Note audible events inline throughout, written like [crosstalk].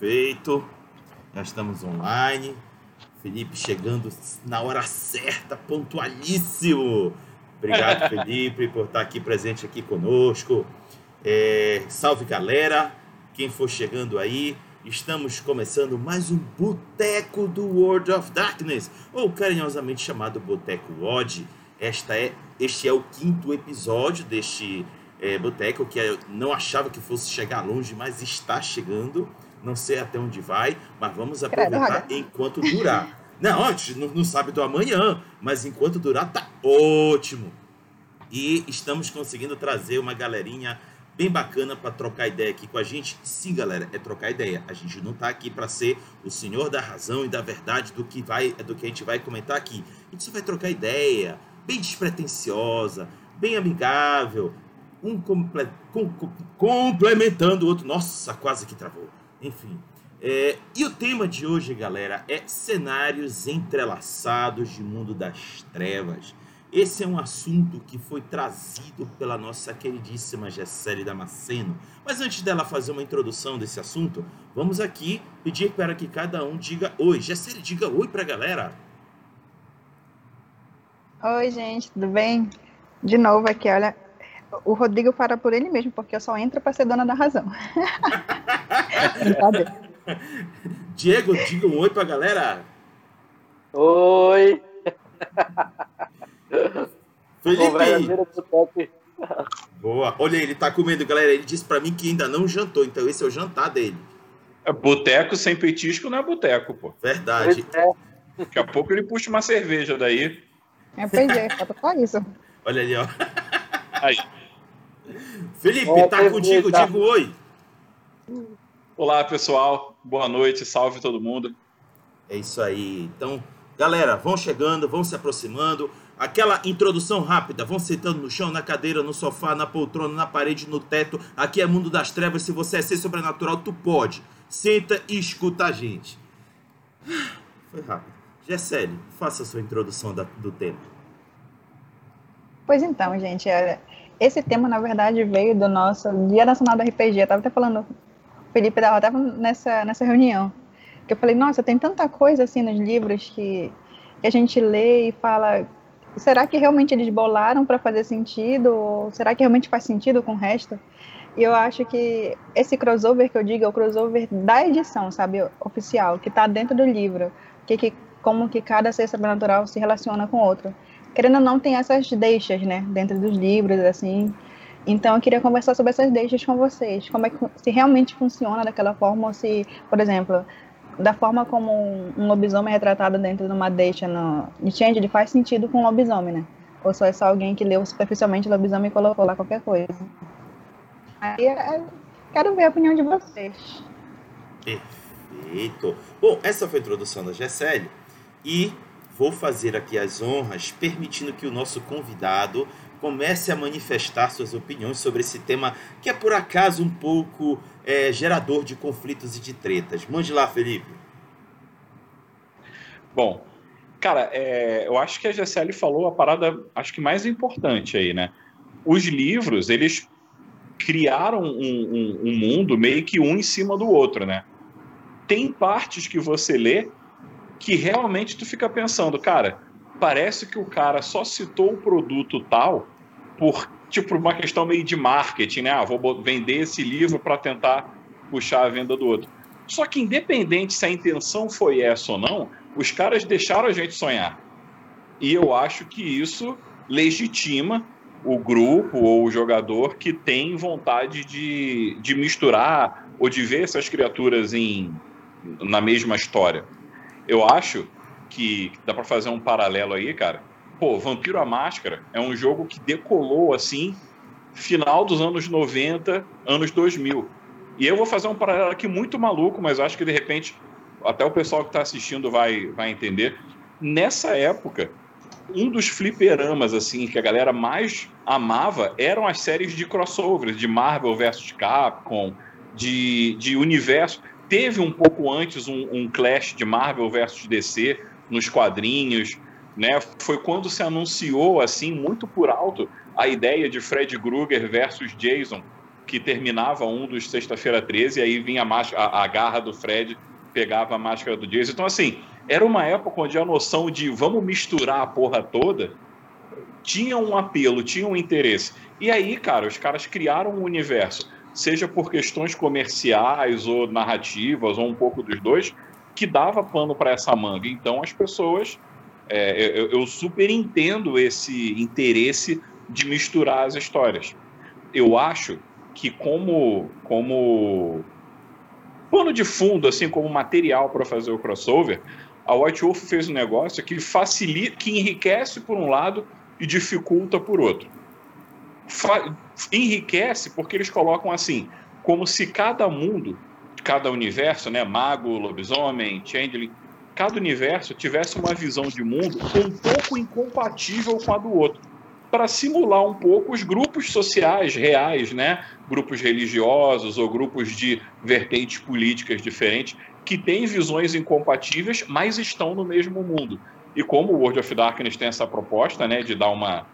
Perfeito. Já estamos online. Felipe chegando na hora certa, pontualíssimo. Obrigado, [laughs] Felipe, por estar aqui presente aqui conosco. É, salve, galera. Quem for chegando aí, estamos começando mais um Boteco do World of Darkness, ou carinhosamente chamado Boteco Odd. Esta é, este é o quinto episódio deste é, boteco, que eu não achava que fosse chegar longe, mas está chegando. Não sei até onde vai, mas vamos aproveitar enquanto durar. [laughs] Não, antes, não, não sabe do amanhã, mas enquanto durar, tá ótimo. E estamos conseguindo trazer uma galerinha bem bacana para trocar ideia aqui com a gente. Sim, galera, é trocar ideia. A gente não tá aqui para ser o senhor da razão e da verdade do que vai, do que a gente vai comentar aqui. A gente só vai trocar ideia, bem despretensiosa, bem amigável, um comple com, complementando o outro. Nossa, quase que travou. Enfim. É, e o tema de hoje, galera, é cenários entrelaçados de mundo das trevas. Esse é um assunto que foi trazido pela nossa queridíssima Gessele Damasceno. Mas antes dela fazer uma introdução desse assunto, vamos aqui pedir para que cada um diga oi. Gessele, diga oi para a galera. Oi, gente, tudo bem? De novo aqui, olha, o Rodrigo para por ele mesmo, porque eu só entro para ser dona da razão. [laughs] Diego, diga um oi pra galera. Oi! Felipe! Boa. Olha, ele tá comendo, galera. Ele disse para mim que ainda não jantou, então esse é o jantar dele. É, boteco sem petisco não é boteco, pô. Verdade. É. Daqui a pouco ele puxa uma cerveja daí. É, pois é, falta só isso. Olha ali, ó. Aí. Felipe, é, tá contigo, digo oi. Olá, pessoal. Boa noite, salve todo mundo. É isso aí. Então, galera, vão chegando, vão se aproximando. Aquela introdução rápida, vão sentando no chão, na cadeira, no sofá, na poltrona, na parede, no teto. Aqui é mundo das trevas. Se você é ser sobrenatural, tu pode. Senta e escuta a gente. Foi rápido. Gessele, faça a sua introdução da, do tema. Pois então, gente, esse tema, na verdade, veio do nosso Dia Nacional do RPG. Eu estava até falando, o Felipe estava nessa, nessa reunião, que eu falei, nossa, tem tanta coisa assim nos livros que, que a gente lê e fala, será que realmente eles bolaram para fazer sentido? Ou será que realmente faz sentido com o resto? E eu acho que esse crossover que eu digo é o crossover da edição, sabe, oficial, que está dentro do livro, que, que como que cada ser sobrenatural se relaciona com o outro querendo ou não, tem essas deixas, né, dentro dos livros, assim. Então, eu queria conversar sobre essas deixas com vocês. Como é que, se realmente funciona daquela forma, ou se, por exemplo, da forma como um, lobisomem é retratado dentro de uma deixa no, Change, faz sentido com um lobisomem, né? Ou só é só alguém que leu superficialmente o lobisomem e colocou lá qualquer coisa. Aí, é, quero ver a opinião de vocês. Perfeito. Bom, essa foi a introdução da Gessele. E vou fazer aqui as honras, permitindo que o nosso convidado comece a manifestar suas opiniões sobre esse tema que é por acaso um pouco é, gerador de conflitos e de tretas. Mande lá, Felipe. Bom, cara, é, eu acho que a GCL falou a parada, acho que mais importante aí, né? Os livros, eles criaram um, um, um mundo meio que um em cima do outro, né? Tem partes que você lê que realmente tu fica pensando, cara, parece que o cara só citou o produto tal por tipo uma questão meio de marketing, né? Ah, vou vender esse livro para tentar puxar a venda do outro. Só que independente se a intenção foi essa ou não, os caras deixaram a gente sonhar. E eu acho que isso legitima o grupo ou o jogador que tem vontade de, de misturar ou de ver essas criaturas em, na mesma história eu acho que dá para fazer um paralelo aí, cara. Pô, Vampiro à Máscara é um jogo que decolou assim, final dos anos 90, anos 2000. E eu vou fazer um paralelo aqui muito maluco, mas acho que de repente até o pessoal que está assistindo vai, vai entender. Nessa época, um dos fliperamas assim que a galera mais amava eram as séries de crossovers de Marvel versus Capcom, de, de universo teve um pouco antes um, um clash de Marvel versus DC nos quadrinhos, né? Foi quando se anunciou assim muito por alto a ideia de Fred Krueger versus Jason, que terminava um dos Sexta-feira 13 e aí vinha a, a, a garra do Fred, pegava a máscara do Jason. Então, assim, era uma época onde a noção de vamos misturar a porra toda tinha um apelo, tinha um interesse. E aí, cara, os caras criaram um universo, seja por questões comerciais ou narrativas, ou um pouco dos dois, que dava pano para essa manga. Então, as pessoas. É, eu, eu super entendo esse interesse de misturar as histórias. Eu acho que como como pano de fundo, assim como material para fazer o crossover, a White Wolf fez um negócio que facilita, que enriquece por um lado e dificulta por outro. Fa enriquece porque eles colocam assim, como se cada mundo, cada universo, né, mago, lobisomem, changeling, cada universo tivesse uma visão de mundo um pouco incompatível com a do outro para simular um pouco os grupos sociais reais, né? Grupos religiosos ou grupos de vertentes políticas diferentes que têm visões incompatíveis, mas estão no mesmo mundo. E como o World of Darkness tem essa proposta, né, de dar uma,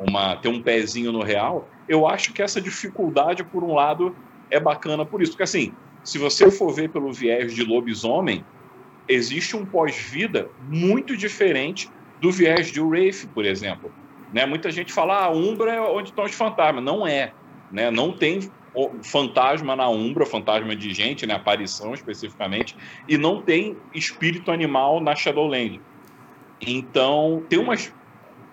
uma ter um pezinho no real, eu acho que essa dificuldade, por um lado, é bacana por isso, porque assim, se você for ver pelo viés de lobisomem, existe um pós-vida muito diferente do viés de Wraith, por exemplo. Né? Muita gente fala, ah, a Umbra é onde estão os fantasmas. Não é. Né? Não tem fantasma na Umbra, fantasma de gente, né? aparição especificamente, e não tem espírito animal na Shadowland. Então, tem umas,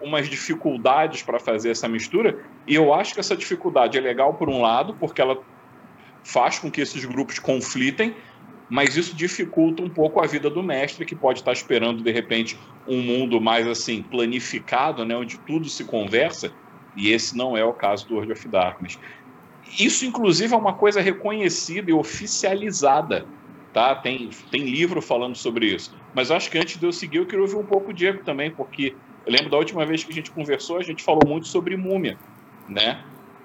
umas dificuldades para fazer essa mistura, e eu acho que essa dificuldade é legal por um lado, porque ela faz com que esses grupos conflitem, mas isso dificulta um pouco a vida do mestre, que pode estar esperando, de repente, um mundo mais assim planificado, né, onde tudo se conversa, e esse não é o caso do World of Darkness. Isso, inclusive, é uma coisa reconhecida e oficializada. Tá? Tem, tem livro falando sobre isso. Mas acho que antes de eu seguir, eu queria ouvir um pouco o Diego também, porque eu lembro da última vez que a gente conversou, a gente falou muito sobre múmia, né?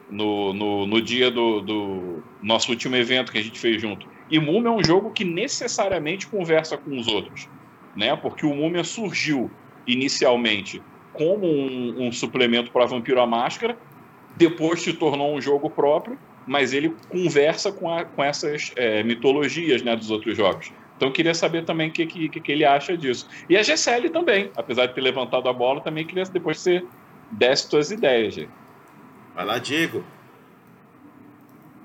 No, no, no dia do, do nosso último evento que a gente fez junto. E Múmia é um jogo que necessariamente conversa com os outros, né? Porque o Múmia surgiu inicialmente como um, um suplemento para Vampiro à Máscara, depois se tornou um jogo próprio, mas ele conversa com, a, com essas é, mitologias né, dos outros jogos. Então eu queria saber também o que, que, que, ele acha disso. E a GCL também, apesar de ter levantado a bola, também queria depois você desse suas ideias. Gente. Vai lá, Diego.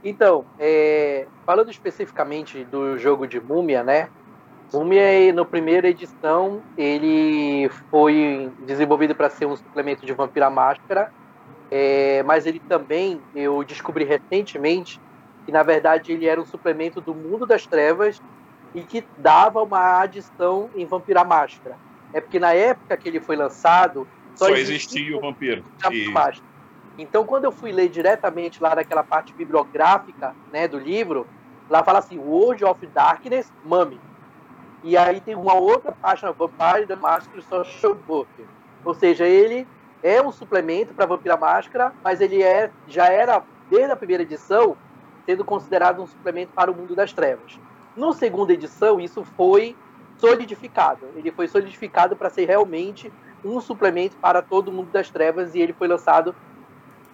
Então, é, falando especificamente do jogo de Múmia, né? Múmia, no primeira edição, ele foi desenvolvido para ser um suplemento de Vampira Máscara, é, mas ele também, eu descobri recentemente, que na verdade ele era um suplemento do Mundo das Trevas e que dava uma adição em Vampira Máscara. É porque na época que ele foi lançado, só, só existia, existia o Vampiro. E... Máscara. Então, quando eu fui ler diretamente lá naquela parte bibliográfica né, do livro, lá fala assim, World of Darkness, Mummy. E aí tem uma outra página, Vampire the Mask Social Book. Ou seja, ele é um suplemento para Vampira Máscara, mas ele é, já era, desde a primeira edição, sendo considerado um suplemento para o mundo das trevas. No segunda edição, isso foi solidificado. Ele foi solidificado para ser realmente um suplemento para todo o mundo das trevas e ele foi lançado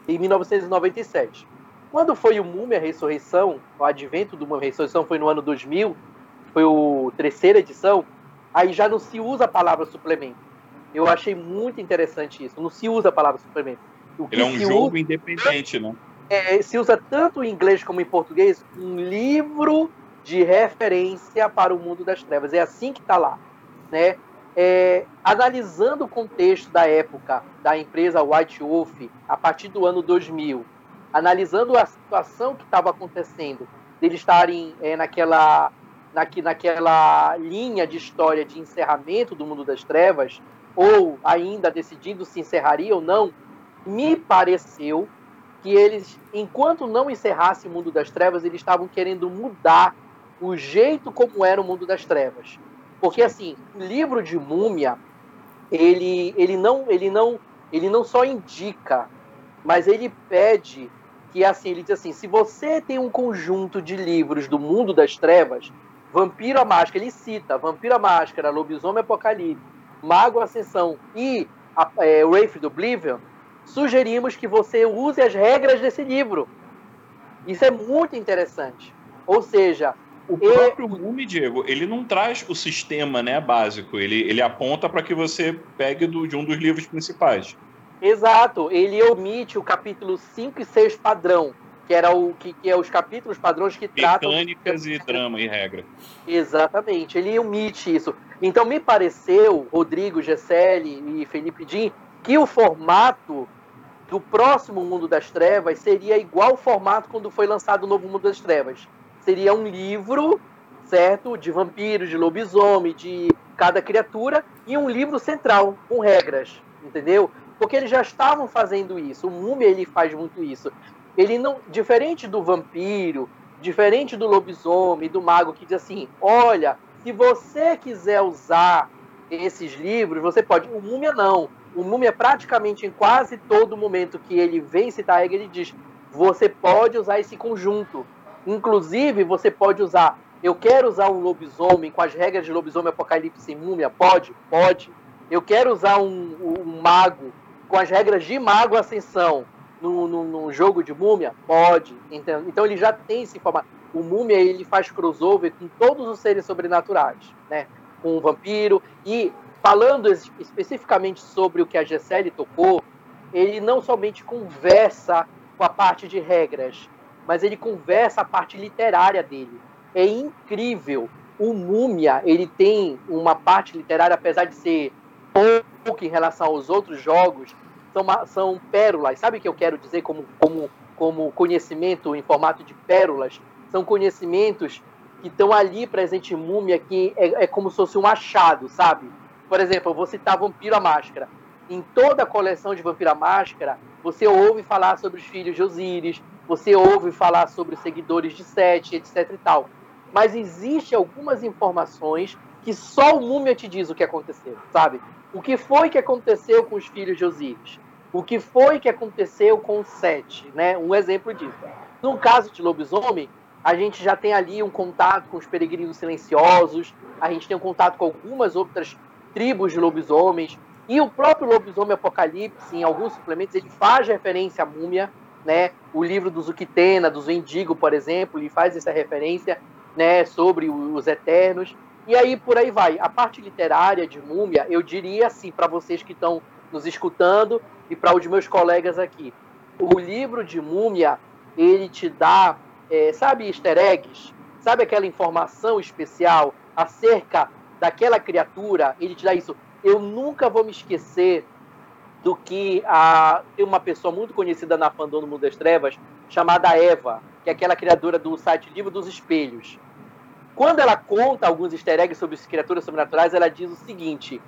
em 1997. Quando foi o Múmia Ressurreição, o advento do Múmia Ressurreição foi no ano 2000, foi a terceira edição, aí já não se usa a palavra suplemento. Eu achei muito interessante isso, não se usa a palavra suplemento. Ele é um jogo usa, independente, né? É, se usa tanto em inglês como em português um livro de referência para o mundo das trevas. É assim que está lá, né? é, analisando o contexto da época da empresa White Wolf a partir do ano 2000, analisando a situação que estava acontecendo, deles estarem é, naquela, naqui, naquela linha de história de encerramento do mundo das trevas, ou ainda decidindo se encerraria ou não, me pareceu que eles, enquanto não encerrasse o mundo das trevas, eles estavam querendo mudar o jeito como era o mundo das trevas. Porque assim, o livro de Múmia, ele, ele não ele não ele não só indica, mas ele pede que assim, ele diz assim, se você tem um conjunto de livros do mundo das trevas, Vampiro a Máscara, ele cita Vampiro a Máscara, Lobisomem Apocalipse, Mago Ascensão e a, é, Wraith do Oblivion, sugerimos que você use as regras desse livro. Isso é muito interessante. Ou seja, o próprio Mumi, Diego, ele não traz o sistema né, básico, ele, ele aponta para que você pegue do, de um dos livros principais. Exato, ele omite o capítulo 5 e 6 padrão, que era o que, que é os capítulos padrões que Mecânicas tratam Mecânicas e drama e regra. Exatamente, ele omite isso. Então me pareceu, Rodrigo, Gesselli e Felipe Din, que o formato do próximo Mundo das Trevas seria igual ao formato quando foi lançado o novo Mundo das Trevas seria um livro, certo? De vampiros, de lobisomem, de cada criatura, e um livro central, com regras, entendeu? Porque eles já estavam fazendo isso. O Múmia, ele faz muito isso. Ele não, diferente do vampiro, diferente do lobisomem, do mago, que diz assim, olha, se você quiser usar esses livros, você pode. O Múmia não. O Múmia, praticamente em quase todo momento que ele vem citar a regra, ele diz: você pode usar esse conjunto. Inclusive, você pode usar. Eu quero usar um lobisomem com as regras de lobisomem, apocalipse e múmia? Pode? Pode. Eu quero usar um, um mago com as regras de mago ascensão no, jogo de múmia? Pode. Então, então ele já tem esse formato. O múmia ele faz crossover com todos os seres sobrenaturais, né? Com o vampiro. E falando especificamente sobre o que a Gessele tocou, ele não somente conversa com a parte de regras, mas ele conversa a parte literária dele. É incrível. O Múmia, ele tem uma parte literária, apesar de ser pouco em relação aos outros jogos, são, são pérolas. Sabe o que eu quero dizer como, como, como conhecimento em formato de pérolas? São conhecimentos que estão ali presente em Múmia, que é, é como se fosse um achado, sabe? Por exemplo, eu vou citar Vampiro a Máscara. Em toda a coleção de Vampiro a Máscara, você ouve falar sobre os filhos de Osíris, você ouve falar sobre os seguidores de Sete, etc e tal. Mas existe algumas informações que só o Múmia te diz o que aconteceu, sabe? O que foi que aconteceu com os filhos de Osíris? O que foi que aconteceu com Sete, né? Um exemplo disso. No caso de lobisomem, a gente já tem ali um contato com os peregrinos silenciosos, a gente tem um contato com algumas outras tribos de lobisomens, e o próprio lobisomem Apocalipse, em alguns suplementos, ele faz referência à múmia, né? O livro do Zuquitena, do Zendigo, por exemplo, ele faz essa referência, né, sobre os Eternos. E aí por aí vai. A parte literária de Múmia, eu diria assim para vocês que estão nos escutando e para os meus colegas aqui. O livro de Múmia, ele te dá, é, sabe, easter eggs? Sabe aquela informação especial acerca daquela criatura? Ele te dá isso. Eu nunca vou me esquecer do que a, uma pessoa muito conhecida na fandom do Mundo das Trevas, chamada Eva, que é aquela criadora do site Livro dos Espelhos. Quando ela conta alguns easter eggs sobre as criaturas sobrenaturais, ela diz o seguinte,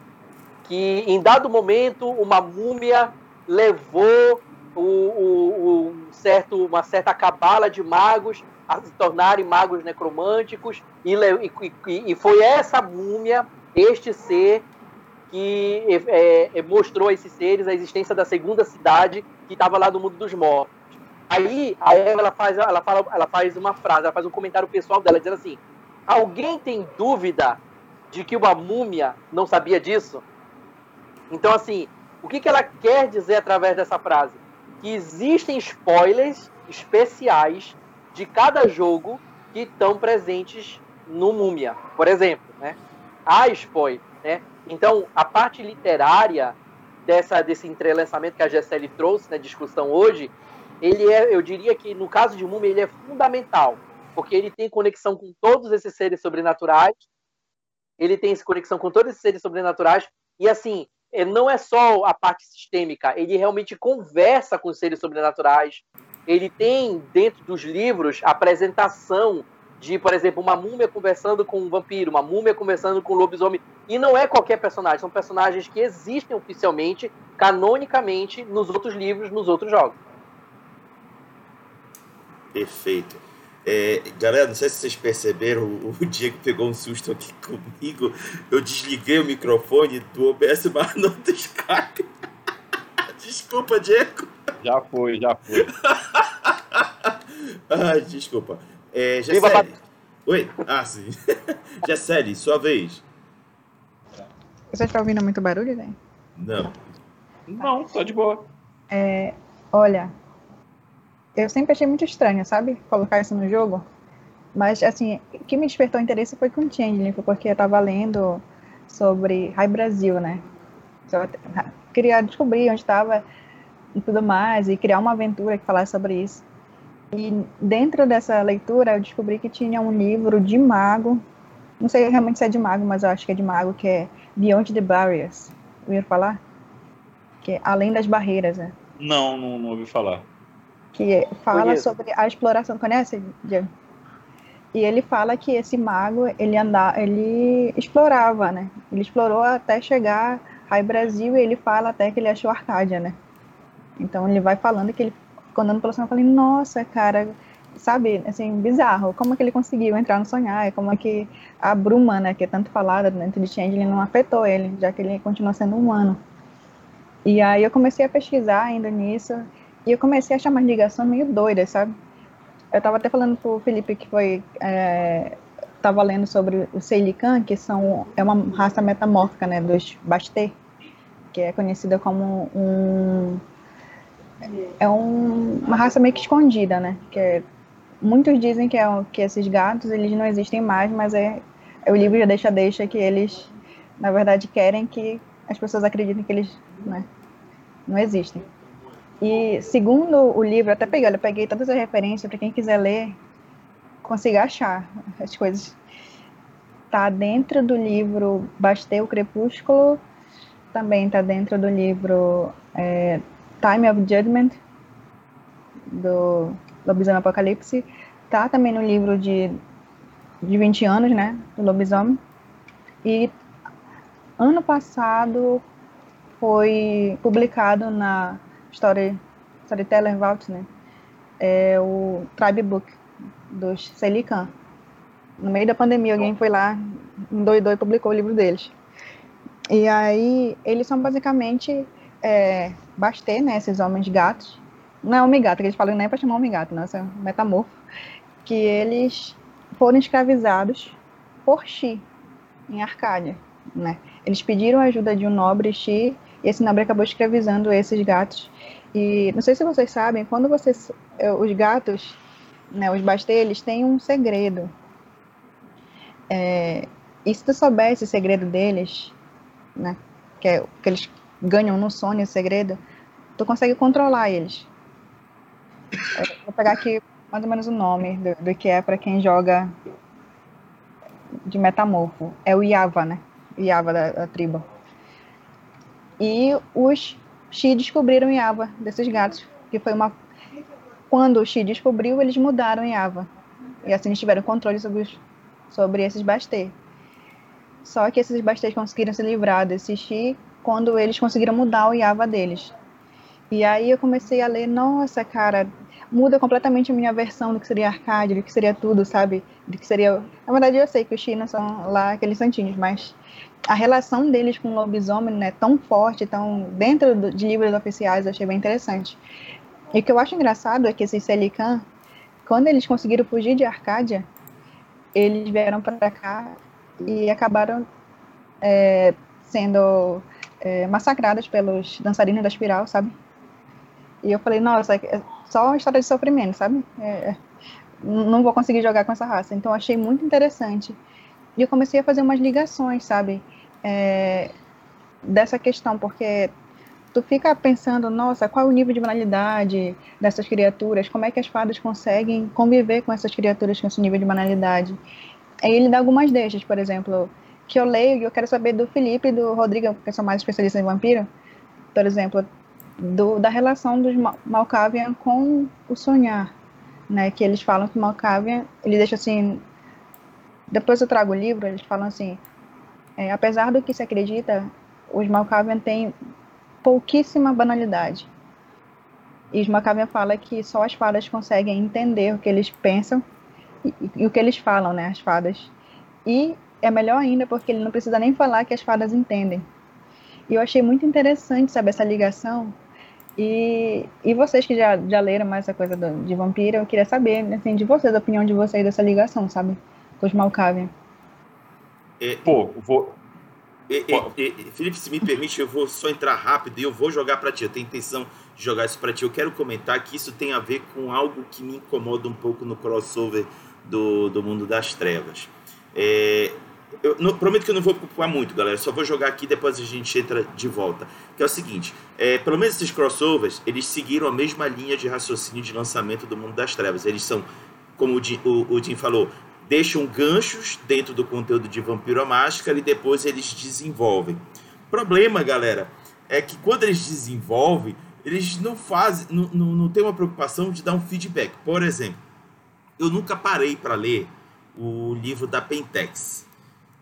que em dado momento uma múmia levou o, o, o certo, uma certa cabala de magos a se tornarem magos necromânticos e, e, e foi essa múmia, este ser, que é, é, mostrou a esses seres a existência da segunda cidade que estava lá no mundo dos mortos. Aí a Eva ela faz, ela, fala, ela faz uma frase, ela faz um comentário pessoal dela dizendo assim: alguém tem dúvida de que uma múmia não sabia disso? Então, assim, o que, que ela quer dizer através dessa frase? Que existem spoilers especiais de cada jogo que estão presentes no Múmia, por exemplo, né? Há spoiler, né? Então, a parte literária dessa, desse entrelaçamento que a GSL trouxe na discussão hoje, ele é, eu diria que no caso de Múmia, ele é fundamental, porque ele tem conexão com todos esses seres sobrenaturais, ele tem conexão com todos esses seres sobrenaturais, e assim, é, não é só a parte sistêmica, ele realmente conversa com os seres sobrenaturais, ele tem dentro dos livros a apresentação de, por exemplo, uma múmia conversando com um vampiro, uma múmia conversando com um lobisomem. E não é qualquer personagem, são personagens que existem oficialmente, canonicamente, nos outros livros, nos outros jogos. Perfeito. É, galera, não sei se vocês perceberam, o Diego pegou um susto aqui [laughs] comigo. Eu desliguei o microfone do OBS, mas [laughs] não do Skype. [laughs] Desculpa, Diego. Já foi, já foi. Ai, desculpa. É, Gessele. Oi? Ah, sim. [laughs] Gessele, sua vez. Você está ouvindo muito barulho, né? Não. Não, tá de boa. É, olha, eu sempre achei muito estranho, sabe? Colocar isso no jogo. Mas, assim, o que me despertou interesse foi com o Changeling, porque eu estava lendo sobre High Brasil, né? Eu queria descobrir onde estava e tudo mais, e criar uma aventura que falasse sobre isso. E dentro dessa leitura eu descobri que tinha um livro de mago, não sei realmente se é de mago, mas eu acho que é de mago, que é Beyond the Barriers. Ouviram falar? Que é Além das Barreiras, né? Não, não, não ouvi falar. Que fala Conheço. sobre a exploração. Conhece, Diego? E ele fala que esse mago, ele anda, ele explorava, né? Ele explorou até chegar ao Brasil e ele fala até que ele achou Arcádia, né? Então ele vai falando que ele andando pelo sonho, eu falei, nossa, cara, sabe, assim, bizarro. Como é que ele conseguiu entrar no sonhar? Como é que a bruma, né, que é tanto falada dentro de ele não afetou ele, já que ele continua sendo humano. E aí eu comecei a pesquisar ainda nisso, e eu comecei a achar uma ligação meio doida, sabe? Eu estava até falando pro Felipe que foi é, tava lendo sobre o Seilican, que são é uma raça metamórfica, né, dos Basté, que é conhecida como um é um, uma raça meio que escondida, né? Que é, muitos dizem que, é, que esses gatos eles não existem mais, mas é, é o livro já deixa deixa que eles na verdade querem que as pessoas acreditem que eles né, não existem. E segundo o livro, até peguei, eu peguei todas as referências para quem quiser ler, consiga achar as coisas. Tá dentro do livro Bastei o Crepúsculo, também tá dentro do livro é, Time of Judgment, do Lobisomem Apocalipse, tá também no livro de, de 20 anos, né, do Lobisomem. E ano passado foi publicado na Story, Storyteller Vault, né, é o Tribe Book, dos Celican. No meio da pandemia, alguém foi lá, endoidou e publicou o livro deles. E aí, eles são basicamente é, Bastê, né, esses homens gatos, não é homem gato, eles falam nem é para chamar homem gato, não, é metamorfo, que eles foram escravizados por Xi, em Arcádia, né. Eles pediram a ajuda de um nobre Xi, e esse nobre acabou escravizando esses gatos. E não sei se vocês sabem, quando vocês, é, os gatos, né, os Bastê, eles têm um segredo. É, e se tu souber esse segredo deles, né, que, é, que eles ganham no sonho o segredo, tu consegue controlar eles. vou pegar aqui mais ou menos o nome do, do que é para quem joga de metamorfo. É o Yava, né? Yava da, da tribo. E os Xi descobriram Yava desses gatos, que foi uma quando o Xi descobriu, eles mudaram Yava. E assim eles tiveram controle sobre, os, sobre esses Bastê. Só que esses Bastês conseguiram se livrar desse Xi quando eles conseguiram mudar o Yava deles. E aí eu comecei a ler, nossa, cara, muda completamente a minha versão do que seria arcade, do que seria tudo, sabe? Do que seria. Na verdade, eu sei que os chinos são lá aqueles santinhos, mas a relação deles com o lobisomem é né, tão forte, tão dentro de livros oficiais, eu achei bem interessante. E o que eu acho engraçado é que esses Celican, quando eles conseguiram fugir de Arcádia, eles vieram para cá e acabaram é, sendo é, massacradas pelos dançarinos da espiral, sabe? E eu falei, nossa, é só uma história de sofrimento, sabe? É, não vou conseguir jogar com essa raça. Então achei muito interessante. E eu comecei a fazer umas ligações, sabe? É, dessa questão, porque tu fica pensando, nossa, qual é o nível de banalidade dessas criaturas? Como é que as fadas conseguem conviver com essas criaturas com esse nível de banalidade? Aí ele dá algumas deixas, por exemplo, que eu leio e eu quero saber do Felipe e do Rodrigo, que são mais especialistas em vampiro, por exemplo, do, da relação dos Malkavian com o sonhar, né? Que eles falam que Malkavian, ele deixa assim, depois eu trago o livro, eles falam assim, é, apesar do que se acredita, os Malkavian têm pouquíssima banalidade. E os Malkavian fala que só as fadas conseguem entender o que eles pensam e, e o que eles falam, né? As fadas. E é melhor ainda porque ele não precisa nem falar que as fadas entendem. E eu achei muito interessante, saber essa ligação. E, e vocês que já, já leram mais essa coisa do, de vampiro, eu queria saber, assim, de vocês, a opinião de vocês dessa ligação, sabe? Com os Malkavian. É, Pô, vou... É, é, Felipe, se me permite, eu vou só entrar rápido e eu vou jogar para ti. Eu tenho intenção de jogar isso para ti, eu quero comentar que isso tem a ver com algo que me incomoda um pouco no crossover do, do mundo das trevas. É, eu não, prometo que eu não vou preocupar muito, galera. Só vou jogar aqui depois a gente entra de volta. Que é o seguinte: é, pelo menos esses crossovers, eles seguiram a mesma linha de raciocínio de lançamento do mundo das trevas. Eles são, como o Jim, o, o Jim falou, deixam ganchos dentro do conteúdo de Vampiro à Máscara e depois eles desenvolvem. Problema, galera, é que quando eles desenvolvem, eles não fazem, não, não, não tem uma preocupação de dar um feedback. Por exemplo, eu nunca parei para ler o livro da Pentex.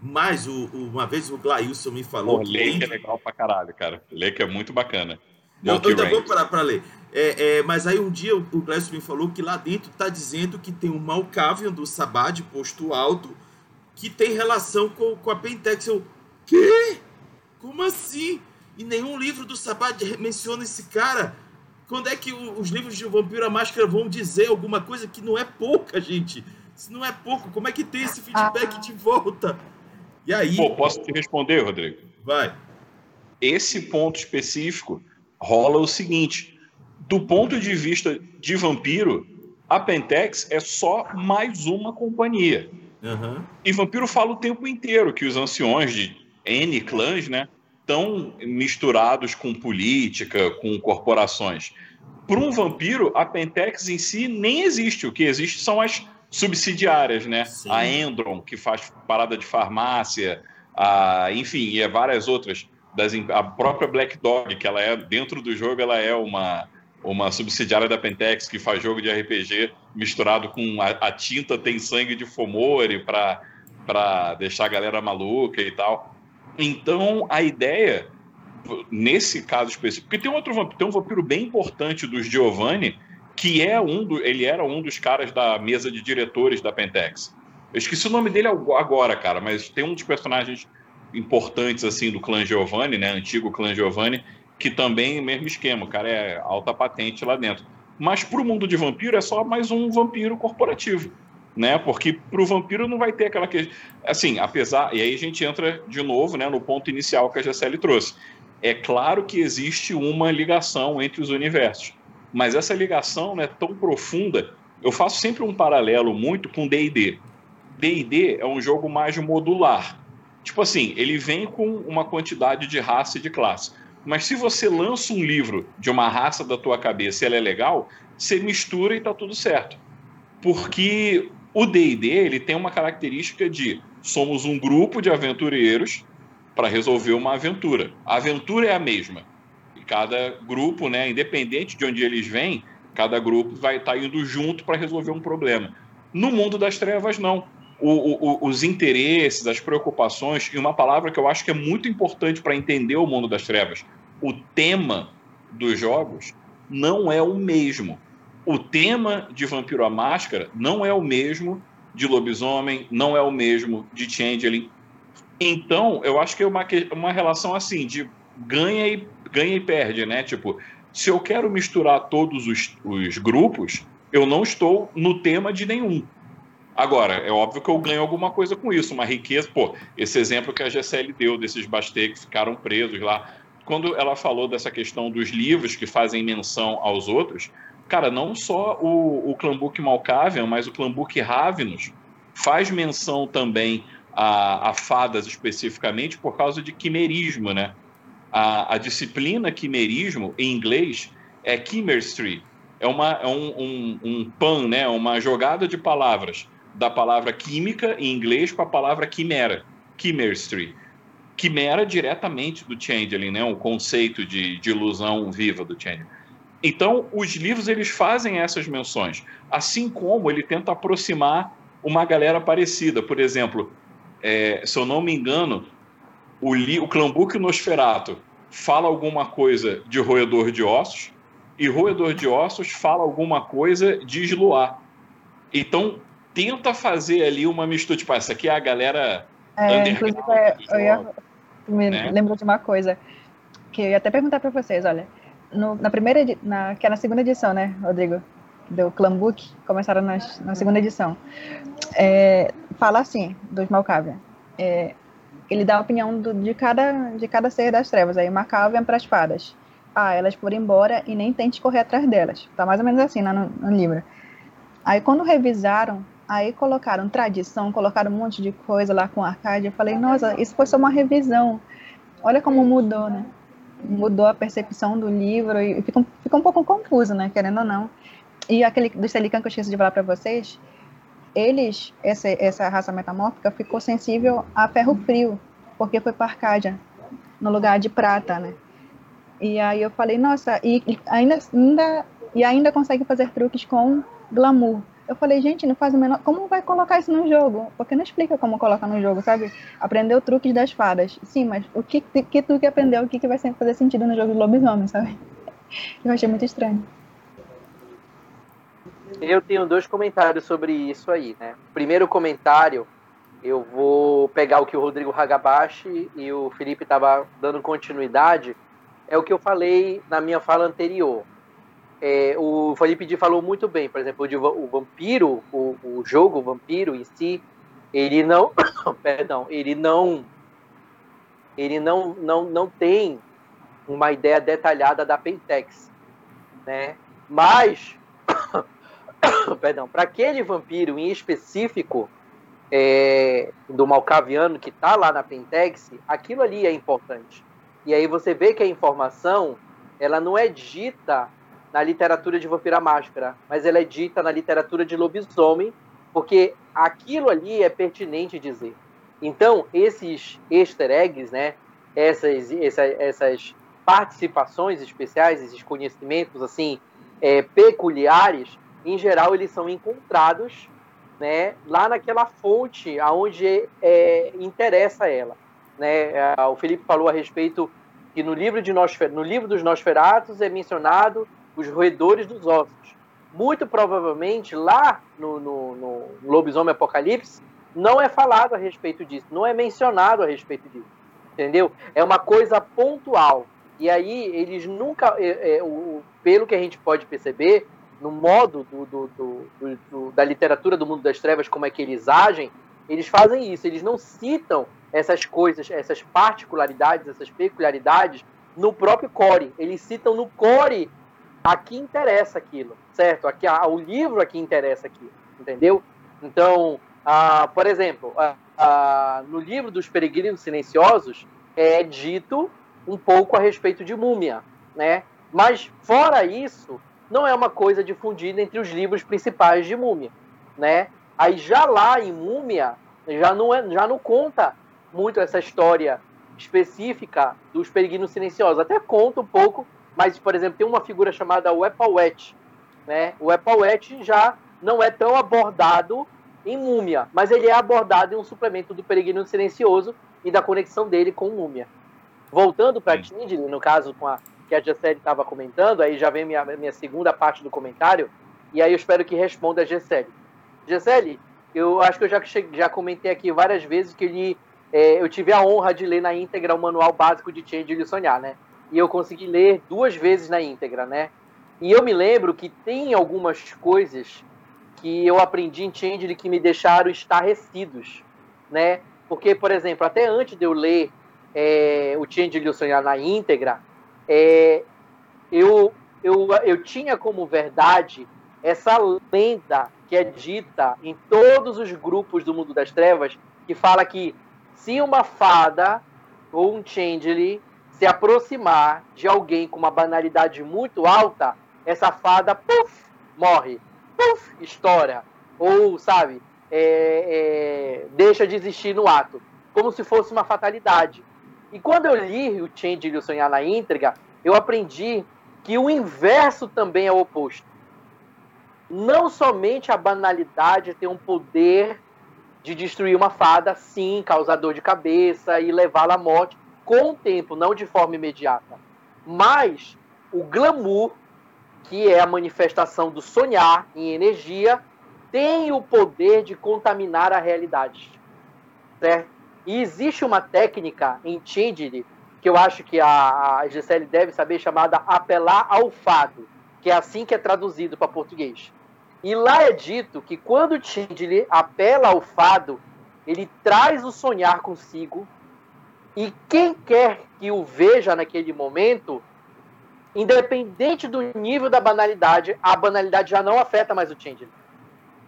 Mas o, o, uma vez o Glailson me falou. Pô, que Lake é legal pra caralho, cara. Lake é muito bacana. Eu, eu ainda vou parar para ler. É, é, mas aí um dia o, o Glailson me falou que lá dentro tá dizendo que tem um Malkavian do Sabá de posto alto que tem relação com, com a Pentex. Eu, quê? Como assim? E nenhum livro do Sabá menciona esse cara. Quando é que os livros de Vampiro a Máscara vão dizer alguma coisa que não é pouca, gente? Se não é pouco, como é que tem esse feedback ah. de volta? E aí. Pô, posso te responder, Rodrigo? Vai. Esse ponto específico rola o seguinte: do ponto de vista de vampiro, a Pentex é só mais uma companhia. Uhum. E vampiro fala o tempo inteiro que os anciões de N clãs, né, estão misturados com política, com corporações. Para um vampiro, a Pentex em si nem existe. O que existe são as subsidiárias, né? Sim. A Endron, que faz parada de farmácia, a, enfim, e várias outras. Das, a própria Black Dog, que ela é, dentro do jogo, ela é uma, uma subsidiária da Pentex, que faz jogo de RPG misturado com a, a tinta tem sangue de Fomori para deixar a galera maluca e tal. Então, a ideia, nesse caso específico, porque tem, outro, tem um vampiro bem importante dos Giovanni, que é um do, ele era um dos caras da mesa de diretores da Pentex. Eu esqueci o nome dele agora, cara, mas tem um dos personagens importantes assim do clã Giovanni, né, antigo clã Giovanni, que também mesmo esquema, o cara é alta patente lá dentro. Mas para o mundo de vampiro é só mais um vampiro corporativo, né? Porque para o vampiro não vai ter aquela que assim, apesar e aí a gente entra de novo, né, no ponto inicial que a GCL trouxe. É claro que existe uma ligação entre os universos mas essa ligação é tão profunda. Eu faço sempre um paralelo muito com D&D. D&D é um jogo mais modular. Tipo assim, ele vem com uma quantidade de raça e de classe. Mas se você lança um livro de uma raça da tua cabeça e ela é legal, você mistura e tá tudo certo. Porque o D&D, ele tem uma característica de somos um grupo de aventureiros para resolver uma aventura. A aventura é a mesma cada grupo, né, independente de onde eles vêm, cada grupo vai estar tá indo junto para resolver um problema. No mundo das trevas, não. O, o, os interesses, as preocupações, e uma palavra que eu acho que é muito importante para entender o mundo das trevas, o tema dos jogos não é o mesmo. O tema de Vampiro à Máscara não é o mesmo de Lobisomem, não é o mesmo de Changeling. Então, eu acho que é uma, uma relação assim, de ganha e ganha e perde, né? Tipo, se eu quero misturar todos os, os grupos, eu não estou no tema de nenhum. Agora, é óbvio que eu ganho alguma coisa com isso, uma riqueza. Pô, esse exemplo que a GCL deu desses Bastei que ficaram presos lá. Quando ela falou dessa questão dos livros que fazem menção aos outros, cara, não só o, o Clambuque Malkavian, mas o Clambuque Ravenous faz menção também a, a fadas especificamente por causa de quimerismo, né? A, a disciplina quimerismo, em inglês, é chemistry. É, uma, é um, um, um pan, né? uma jogada de palavras da palavra química em inglês com a palavra quimera, chemistry. Quimera diretamente do Changeling, né? um conceito de, de ilusão viva do Changeling. Então, os livros eles fazem essas menções, assim como ele tenta aproximar uma galera parecida. Por exemplo, é, se eu não me engano, o, li, o Clambuque Nosferato fala alguma coisa de roedor de ossos e roedor de ossos fala alguma coisa de esluar. Então, tenta fazer ali uma mistura, tipo, essa aqui é a galera é, inclusive, eu ia, me né? lembro de uma coisa que eu ia até perguntar para vocês, olha, no, na primeira, na, que é na segunda edição, né, Rodrigo, do Clambook, começaram nas, na segunda edição, é, fala assim, dos Malkavian, é, ele dá a opinião do, de, cada, de cada ser das trevas. Aí Macau vem para as fadas. ah, elas foram embora e nem tente correr atrás delas. Tá mais ou menos assim né, no, no livro. Aí quando revisaram, aí colocaram tradição, colocaram um monte de coisa lá com Arcade. Eu falei, nossa, isso foi só uma revisão. Olha como mudou, né? Mudou a percepção do livro e fica, fica um pouco confuso, né? Querendo ou não. E aquele do Celican que eu esqueci de falar para vocês, eles, essa, essa raça metamórfica ficou sensível a ferro frio, porque foi para Arcádia, no lugar de prata, né? E aí eu falei, nossa, e, ainda, ainda, e ainda consegue fazer truques com glamour. Eu falei, gente, não faz o menor. Como vai colocar isso no jogo? Porque não explica como colocar no jogo, sabe? Aprendeu truques das fadas. Sim, mas o que, que truque aprendeu? O que, que vai fazer sentido no jogo de lobisomem, sabe? [laughs] Eu achei muito estranho. Eu tenho dois comentários sobre isso aí, né? Primeiro comentário, eu vou pegar o que o Rodrigo Hagabashi e o Felipe estavam dando continuidade é o que eu falei na minha fala anterior. É, o Felipe D falou muito bem, por exemplo, o, vampiro, o, o jogo, o vampiro em si, ele não, [coughs] perdão, ele não, ele não, não, não tem uma ideia detalhada da Pentex, né? Mas, [coughs] perdão, para aquele vampiro em específico é, do Malcaviano que está lá na Pentex, aquilo ali é importante. E aí você vê que a informação ela não é dita na literatura de Vampira Máscara, mas ela é dita na literatura de lobisomem, porque aquilo ali é pertinente dizer. Então, esses easter eggs, né, essas, essas, essas participações especiais, esses conhecimentos assim é, peculiares, em geral eles são encontrados né, lá naquela fonte aonde é, interessa ela. Né? É, o Felipe falou a respeito que no livro, de Nosfer, no livro dos Nosferatos é mencionado os roedores dos ossos. Muito provavelmente lá no, no, no Lobisomem Apocalipse não é falado a respeito disso, não é mencionado a respeito disso, entendeu? É uma coisa pontual. E aí eles nunca, é, é, o, pelo que a gente pode perceber, no modo do, do, do, da literatura do mundo das trevas, como é que eles agem, eles fazem isso, eles não citam essas coisas, essas particularidades, essas peculiaridades no próprio core. Eles citam no core a que interessa aquilo, certo? Aqui, a, o livro a que interessa aquilo, entendeu? Então, ah, por exemplo, ah, no livro dos Peregrinos Silenciosos é dito um pouco a respeito de múmia, né? Mas fora isso, não é uma coisa difundida entre os livros principais de múmia, né? Aí já lá em múmia já não é, já não conta muito essa história específica dos peregrinos silenciosos. Até conta um pouco, mas, por exemplo, tem uma figura chamada Wepawet. Né? O Wepawet já não é tão abordado em Múmia, mas ele é abordado em um suplemento do Peregrino Silencioso e da conexão dele com Múmia. Voltando para Tindley, no caso com a, que a Gessele estava comentando, aí já vem minha, minha segunda parte do comentário, e aí eu espero que responda a Gessele. Gessele, eu acho que eu já, já comentei aqui várias vezes que ele é, eu tive a honra de ler na íntegra o manual básico de Change de Sonhar, né? E eu consegui ler duas vezes na íntegra, né? E eu me lembro que tem algumas coisas que eu aprendi em Change que me deixaram estarrecidos, né? Porque, por exemplo, até antes de eu ler é, o Change de Sonhar na íntegra, é, eu, eu, eu tinha como verdade essa lenda que é dita em todos os grupos do mundo das trevas, que fala que se uma fada ou um changeling se aproximar de alguém com uma banalidade muito alta, essa fada, puff, morre, puff, estoura. Ou, sabe, é, é, deixa de existir no ato. Como se fosse uma fatalidade. E quando eu li o Changeling Sonhar na íntegra, eu aprendi que o inverso também é o oposto. Não somente a banalidade tem um poder de destruir uma fada, sim, causar dor de cabeça e levá-la à morte com o tempo, não de forma imediata. Mas o glamour, que é a manifestação do sonhar em energia, tem o poder de contaminar a realidade. Certo? E existe uma técnica em Tindley, que eu acho que a, Gisele deve saber, chamada apelar ao fado, que é assim que é traduzido para português. E lá é dito que quando Tindley apela ao fado, ele traz o sonhar consigo, e quem quer que o veja naquele momento independente do nível da banalidade, a banalidade já não afeta mais o Changeling.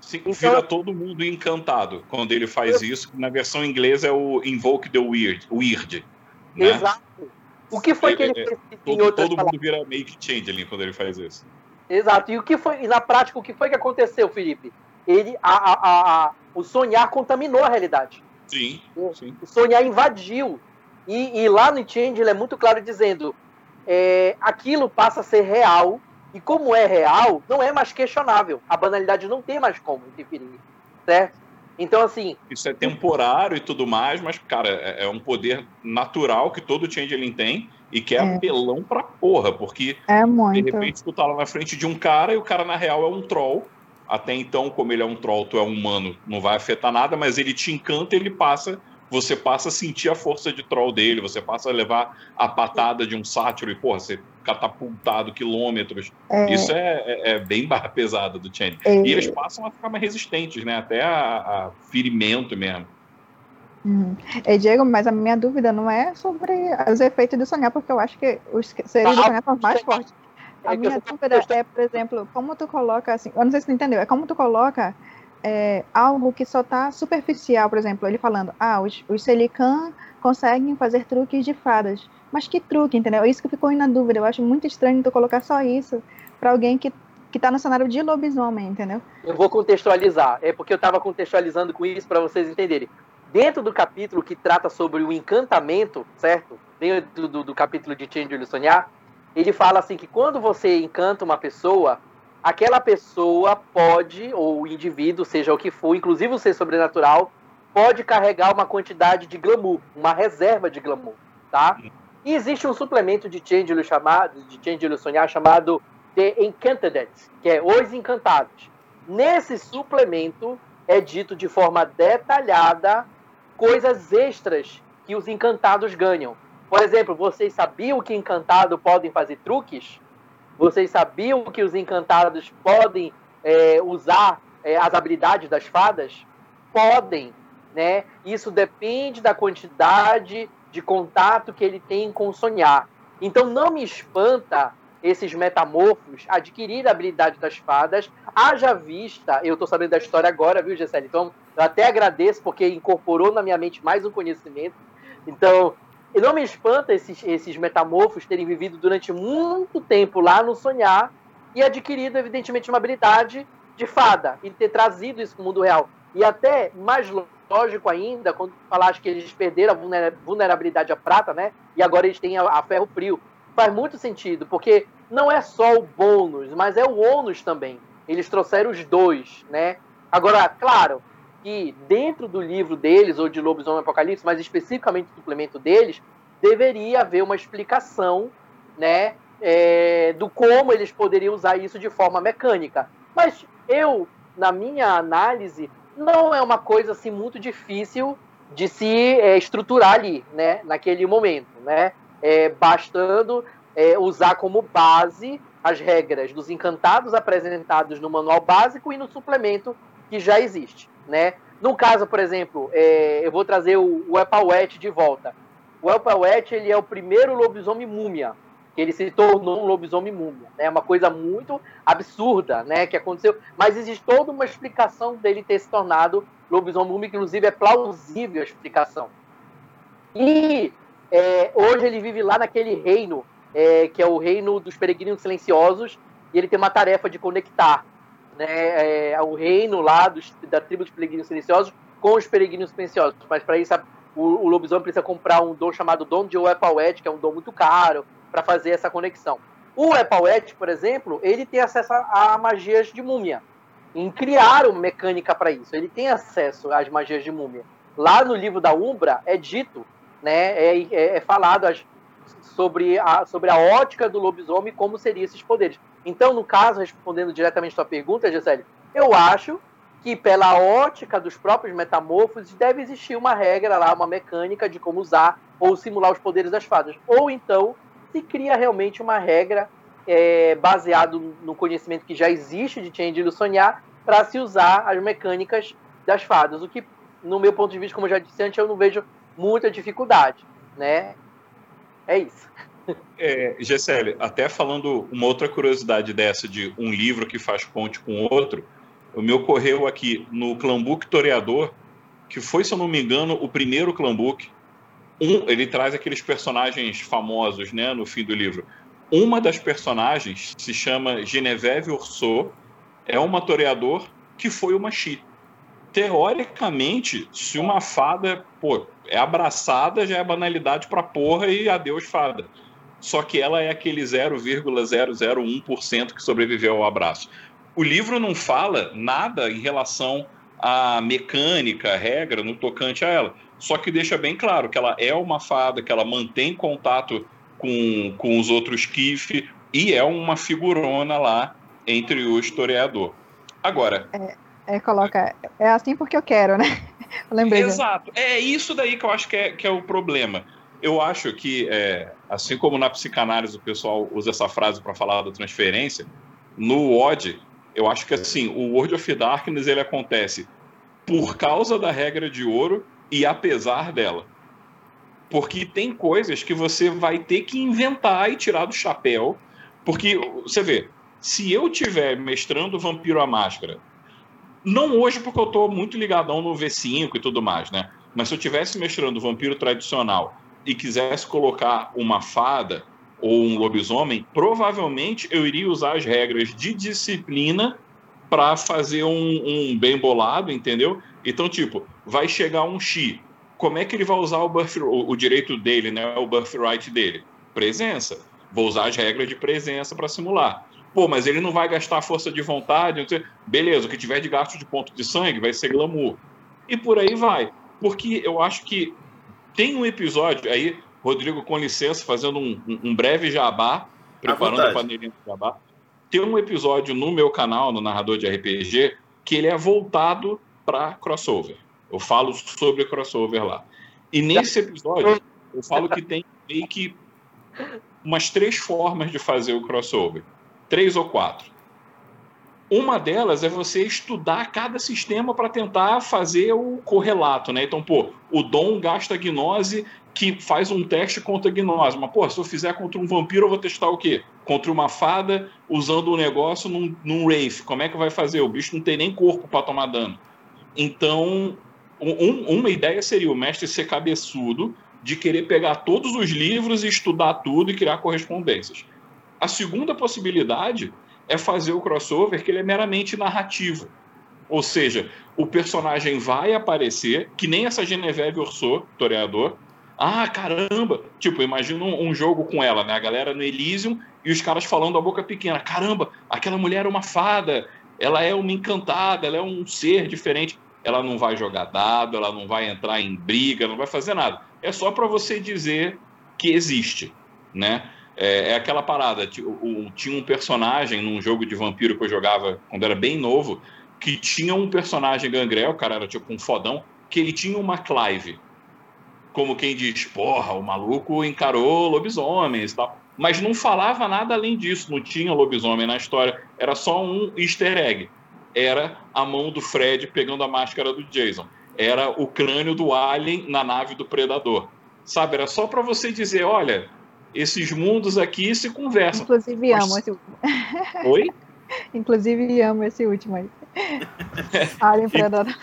Sim, então, vira todo mundo encantado quando ele faz eu... isso. Na versão inglesa é o Invoke the Weird. weird né? Exato. O que foi que ele é, fez é, todo, Todo mundo vira make changeling quando ele faz isso. Exato. E o que foi, e na prática, o que foi que aconteceu, Felipe? Ele, a, a, a, o sonhar contaminou a realidade. Sim. O, sim. o sonhar invadiu. E, e, lá no Change ele é muito claro dizendo é, aquilo passa a ser real e como é real, não é mais questionável. A banalidade não tem mais como interferir, certo? Então, assim. Isso é temporário e tudo mais, mas, cara, é, é um poder natural que todo Changeling tem e que é, é, apelão pra porra, porque é muito. de repente tu tá lá na frente de um cara e o cara, na real, é um troll. Até então, como ele é um troll, tu é um humano, não vai afetar nada, mas ele te encanta e ele passa você passa a sentir a força de troll dele, você passa a levar a patada de um sátiro e, porra, você catapultado quilômetros. É. Isso é, é, é, bem [laughs] pesada do Channing. É. E eles passam a ficar mais resistentes, né? Até a, a ferimento mesmo. Uhum. E Diego, mas a minha dúvida não é sobre os efeitos do sonhar, porque eu acho que os seres do sonhar são mais fortes. A é minha dúvida é, por exemplo, como tu coloca assim, eu não sei se tu entendeu, é como tu coloca é, algo que só está superficial, por exemplo, ele falando, ah, os, os Selican conseguem fazer truques de fadas. Mas que truque, entendeu? Isso que ficou na dúvida. Eu acho muito estranho tu colocar só isso para alguém que que está no cenário de lobisomem, entendeu? Eu vou contextualizar. É porque eu estava contextualizando com isso para vocês entenderem. Dentro do capítulo que trata sobre o encantamento, certo? Dentro do, do capítulo de Change Sonhar, ele fala assim que quando você encanta uma pessoa, aquela pessoa pode, ou o indivíduo, seja o que for, inclusive o ser sobrenatural, pode carregar uma quantidade de glamour, uma reserva de glamour, tá? E existe um suplemento de Changeling chamado, de sonhar chamado The Encanted, que é Os Encantados. Nesse suplemento é dito de forma detalhada coisas extras que os encantados ganham. Por exemplo, vocês sabiam que encantados podem fazer truques? Vocês sabiam que os encantados podem é, usar é, as habilidades das fadas? Podem, né? Isso depende da quantidade de contato que ele tem com o sonhar. Então não me espanta esses metamorfos adquirir a habilidade das fadas, haja vista, eu estou sabendo da história agora, viu, Gessele? Então, eu até agradeço porque incorporou na minha mente mais um conhecimento. Então, e não me espanta esses, esses metamorfos terem vivido durante muito tempo lá no sonhar e adquirido, evidentemente, uma habilidade de fada e ter trazido isso para o mundo real. E até mais lógico ainda, quando falaste que eles perderam a vulnerabilidade à prata, né? E agora eles têm a, a ferro frio. Faz muito sentido, porque não é só o bônus, mas é o ônus também. Eles trouxeram os dois, né? Agora, claro, que dentro do livro deles, ou de Lobisomem Apocalipse, mas especificamente do suplemento deles, deveria haver uma explicação, né, é, do como eles poderiam usar isso de forma mecânica. Mas eu, na minha análise, não é uma coisa assim muito difícil de se é, estruturar ali, né, naquele momento, né, é, bastando é, usar como base as regras dos encantados apresentados no manual básico e no suplemento que já existe né? No caso, por exemplo, é, eu vou trazer o, o Epauete de volta. O Epauete, ele é o primeiro lobisomem múmia, que ele se tornou um lobisomem múmia. É né? uma coisa muito absurda, né, que aconteceu. Mas existe toda uma explicação dele ter se tornado lobisomem múmia, que inclusive é plausível a explicação. E é, hoje ele vive lá naquele reino, é, que é o reino dos peregrinos silenciosos, e ele tem uma tarefa de conectar né, é, o reino lá dos, da tribo dos peregrinos silenciosos com os peregrinos silenciosos. Mas para isso, o, o, lobisomem precisa comprar um dom chamado Dom de Oepauet, que é um dom muito caro, para fazer essa conexão. O Epauet, por exemplo, ele tem acesso a, a magias de múmia. Em criaram mecânica para isso. Ele tem acesso às magias de múmia. Lá no livro da Umbra é dito, né, é, é, é falado as, sobre, a, sobre a ótica do lobisomem como seriam esses poderes. Então, no caso, respondendo diretamente a sua pergunta, Gisele, eu acho que pela ótica dos próprios metamorfos deve existir uma regra lá, uma mecânica de como usar ou simular os poderes das fadas. Ou então se cria realmente uma regra é, baseado no conhecimento que já existe de Change Sonhar para se usar as mecânicas das fadas. O que, no meu ponto de vista, como eu já disse antes, eu não vejo muita dificuldade, né? É isso. É, Gessele, até falando uma outra curiosidade dessa de um livro que faz ponte com outro, me ocorreu aqui no Clambook Toreador, que foi, se eu não me engano, o primeiro Clambook. Um, ele traz aqueles personagens famosos né, no fim do livro. Uma das personagens se chama Genevieve Urso, é uma toreador que foi uma Xi. Teoricamente, se uma fada pô, é abraçada, já é banalidade pra porra e adeus fada. Só que ela é aquele 0,001% que sobreviveu ao abraço. O livro não fala nada em relação à mecânica, regra no tocante a ela. Só que deixa bem claro que ela é uma fada, que ela mantém contato com, com os outros Kif e é uma figurona lá entre o historiador. Agora. É, é, coloca. É assim porque eu quero, né? Eu [laughs] lembrei. Exato. É isso daí que eu acho que é, que é o problema. Eu acho que, é, assim como na psicanálise o pessoal usa essa frase para falar da transferência, no OD, eu acho que assim, o World of Darkness ele acontece por causa da regra de ouro e apesar dela. Porque tem coisas que você vai ter que inventar e tirar do chapéu. Porque, você vê, se eu tiver mestrando Vampiro à Máscara, não hoje porque eu estou muito ligadão no V5 e tudo mais, né? Mas se eu tivesse mestrando Vampiro tradicional e quisesse colocar uma fada ou um lobisomem, provavelmente eu iria usar as regras de disciplina para fazer um, um, bem bolado, entendeu? Então, tipo, vai chegar um Xi, como é que ele vai usar o, o, o direito dele, né, o birthright dele? Presença. Vou usar as regras de presença para simular. Pô, mas ele não vai gastar força de vontade. Beleza, o que tiver de gasto de ponto de sangue vai ser glamour. E por aí vai. Porque eu acho que tem um episódio aí, Rodrigo, com licença, fazendo um, um breve jabá, preparando a panelinha de jabá. Tem um episódio no meu canal, no Narrador de RPG, que ele é voltado para crossover. Eu falo sobre crossover lá. E nesse episódio, eu falo que tem meio que umas três formas de fazer o crossover. Três ou quatro. Uma delas é você estudar cada sistema para tentar fazer o correlato, né? Então, pô, o Dom gasta gnose que faz um teste contra gnose. Mas, pô, se eu fizer contra um vampiro, eu vou testar o quê? Contra uma fada usando um negócio num, num Wraith. Como é que vai fazer? O bicho não tem nem corpo para tomar dano. Então, um, uma ideia seria o mestre ser cabeçudo de querer pegar todos os livros e estudar tudo e criar correspondências. A segunda possibilidade é fazer o crossover que ele é meramente narrativo. Ou seja, o personagem vai aparecer, que nem essa Genevieve Orso, toreador. Ah, caramba! Tipo, imagina um, um, jogo com ela, né? A galera no Elysium e os caras falando a boca pequena. Caramba, aquela mulher é uma fada, ela é uma encantada, ela é um ser diferente ela não vai jogar dado, ela não vai entrar em briga, não vai fazer nada. É só para você dizer que existe, né? É, é aquela parada. tinha um personagem num jogo de vampiro que eu jogava quando era bem novo, que tinha um personagem gangrel, o cara era tipo um fodão, que ele tinha uma Clive. Como quem diz, porra, o maluco encarou lobisomens e tal. Mas não falava nada além disso, não tinha lobisomem na história, era só um easter egg era a mão do Fred pegando a máscara do Jason. Era o crânio do Alien na nave do Predador. Sabe, era só para você dizer, olha, esses mundos aqui se conversam. Inclusive Mas... amo esse último. [laughs] Oi? Inclusive amo esse último aí. [laughs] Alien Predador.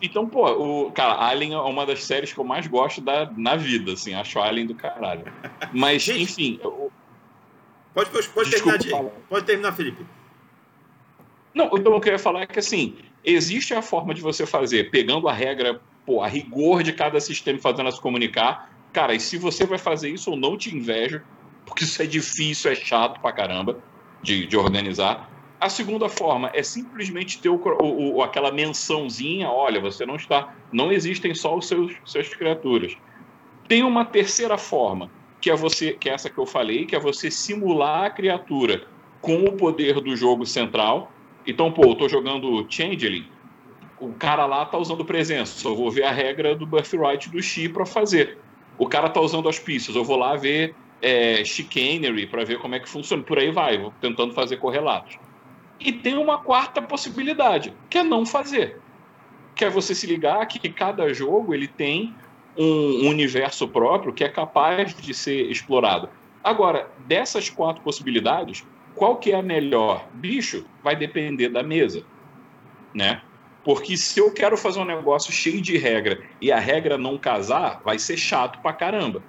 Então, pô, o, cara, Alien é uma das séries que eu mais gosto da, na vida, assim, acho Alien do caralho. Mas, Gente, enfim. Eu... Pode, pode, pode terminar, Pode terminar, Felipe. Não, então o que eu ia falar é que assim, existe a forma de você fazer, pegando a regra, pô, a rigor de cada sistema e fazendo se comunicar. Cara, e se você vai fazer isso, eu não te invejo, porque isso é difícil, é chato pra caramba de, de organizar. A segunda forma é simplesmente ter o, o, o, aquela mençãozinha, olha, você não está, não existem só os seus suas criaturas. Tem uma terceira forma, que é você, que é essa que eu falei, que é você simular a criatura com o poder do jogo central então, pô, eu tô jogando Changeling, o cara lá tá usando presença, só vou ver a regra do birthright do Xi para fazer. O cara tá usando auspícios, eu vou lá ver é, chicanery para ver como é que funciona. Por aí vai, vou tentando fazer correlatos. E tem uma quarta possibilidade, que é não fazer. Que é você se ligar que cada jogo ele tem um universo próprio que é capaz de ser explorado. Agora, dessas quatro possibilidades, qual que é a melhor? Bicho, vai depender da mesa, né? Porque se eu quero fazer um negócio cheio de regra e a regra não casar, vai ser chato pra caramba.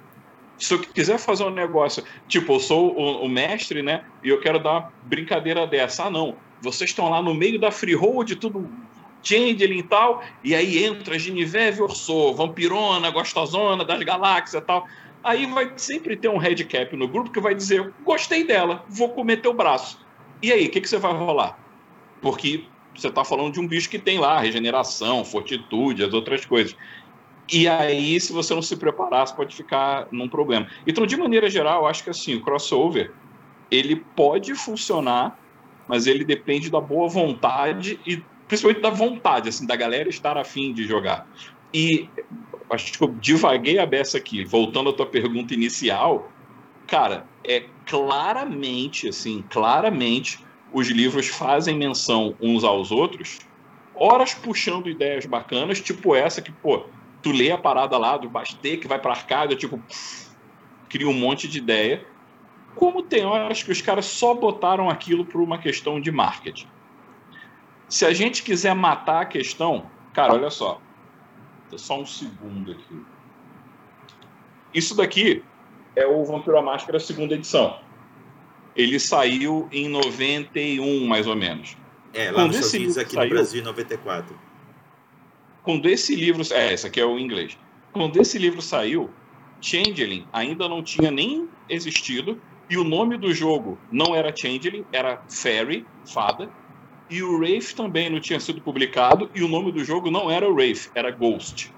Se eu quiser fazer um negócio, tipo, eu sou o, o mestre, né? E eu quero dar uma brincadeira dessa. Ah, não. Vocês estão lá no meio da freehold, tudo changeling e tal, e aí entra Genevieve Orso, vampirona, gostosona das galáxias e tal. Aí vai sempre ter um headcap no grupo que vai dizer: gostei dela, vou comer teu braço. E aí, o que, que você vai rolar? Porque você está falando de um bicho que tem lá regeneração, fortitude, as outras coisas. E aí, se você não se preparar, você pode ficar num problema. Então, de maneira geral, eu acho que assim, o crossover ele pode funcionar, mas ele depende da boa vontade e principalmente da vontade, assim, da galera estar afim de jogar. E acho que eu divaguei a beça aqui, voltando à tua pergunta inicial, cara, é claramente, assim, claramente os livros fazem menção uns aos outros, horas puxando ideias bacanas, tipo essa que, pô, tu lê a parada lá do Bastet, que vai pra arcada, tipo, cria um monte de ideia. Como tem horas que os caras só botaram aquilo por uma questão de marketing. Se a gente quiser matar a questão, cara, olha só. Só um segundo aqui. Isso daqui é o Vampiro à Máscara segunda edição. Ele saiu em 91, mais ou menos. É, lá Quando nos Estados Unidos, aqui saiu, no Brasil, em 94. Quando esse livro... É, esse aqui é o inglês. Quando esse livro saiu, Changeling ainda não tinha nem existido e o nome do jogo não era Changeling, era Fairy, Fada, e o Wraith também não tinha sido publicado e o nome do jogo não era Wraith, era Ghost.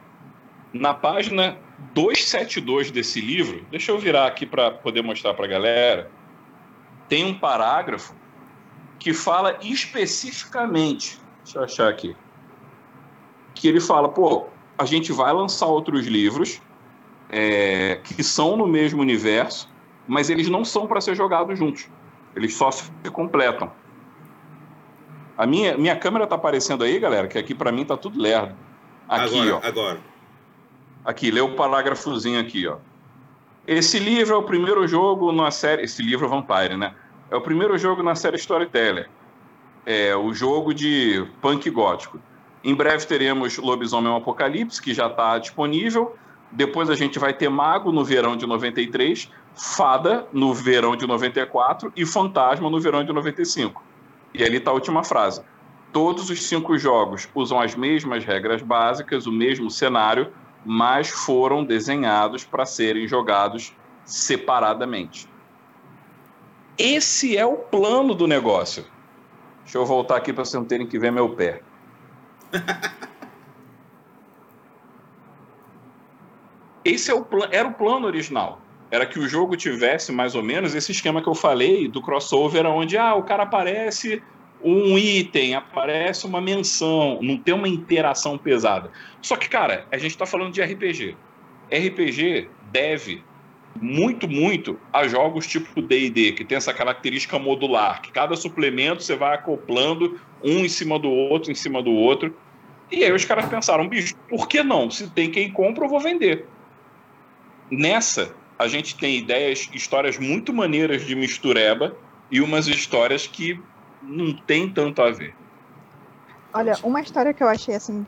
Na página 272 desse livro, deixa eu virar aqui para poder mostrar para a galera tem um parágrafo que fala especificamente, deixa eu achar aqui, que ele fala, pô, a gente vai lançar outros livros é, que são no mesmo universo, mas eles não são para ser jogados juntos. Eles só se completam. A minha, minha câmera tá aparecendo aí, galera, que aqui para mim tá tudo lerdo. Aqui, agora, ó. Agora. Aqui, lê o parágrafozinho aqui, ó. Esse livro é o primeiro jogo na série. Esse livro Vampire, né? É o primeiro jogo na série Storyteller. É o jogo de punk gótico. Em breve teremos Lobisomem Apocalipse, que já está disponível. Depois a gente vai ter Mago no verão de 93, Fada no verão de 94 e Fantasma no verão de 95. E ali está a última frase. Todos os cinco jogos usam as mesmas regras básicas, o mesmo cenário, mas foram desenhados para serem jogados separadamente. Esse é o plano do negócio. Deixa eu voltar aqui para vocês não terem que ver meu pé. [laughs] Esse é o era o plano original. Era que o jogo tivesse mais ou menos esse esquema que eu falei do crossover, onde ah, o cara aparece um item, aparece uma menção, não tem uma interação pesada. Só que, cara, a gente está falando de RPG. RPG deve muito, muito a jogos tipo D&D, que tem essa característica modular, que cada suplemento você vai acoplando um em cima do outro, em cima do outro. E aí os caras pensaram, bicho, por que não? Se tem quem compra, eu vou vender. Nessa, a gente tem ideias, histórias muito maneiras de mistureba e umas histórias que não tem tanto a ver. Olha, uma história que eu achei assim,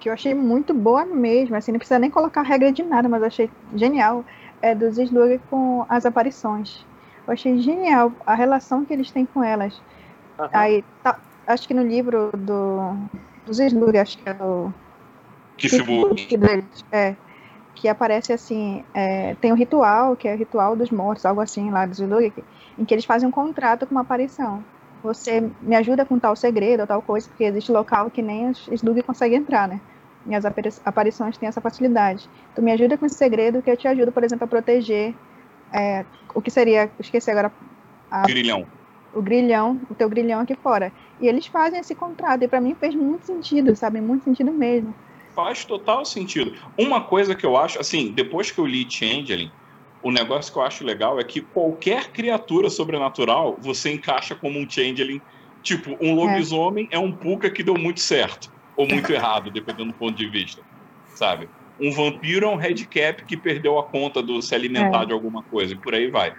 que eu achei muito boa mesmo, assim, não precisa nem colocar regra de nada, mas eu achei genial, é dos Slug com as aparições. Eu achei genial a relação que eles têm com elas. Uhum. Aí, tá, acho que no livro do, dos Slug, acho que é o. Kifbook. É, que aparece assim, é, tem um ritual, que é o ritual dos mortos, algo assim lá dos Slug, em que eles fazem um contrato com uma aparição você me ajuda com tal segredo ou tal coisa, porque existe local que nem os Slug conseguem entrar, né? Minhas aparições têm essa facilidade. Tu me ajuda com esse segredo que eu te ajudo, por exemplo, a proteger é, o que seria, esqueci agora. A, grilhão. O grilhão, o teu grilhão aqui fora. E eles fazem esse contrato, e para mim fez muito sentido, sabe? Muito sentido mesmo. Faz total sentido. Uma coisa que eu acho, assim, depois que eu li Changeling, o negócio que eu acho legal é que qualquer criatura sobrenatural você encaixa como um changeling. Tipo, um é. lobisomem é, é um puka que deu muito certo, ou muito [laughs] errado, dependendo do ponto de vista, sabe? Um vampiro é um headcap que perdeu a conta do se alimentar é. de alguma coisa, e por aí vai.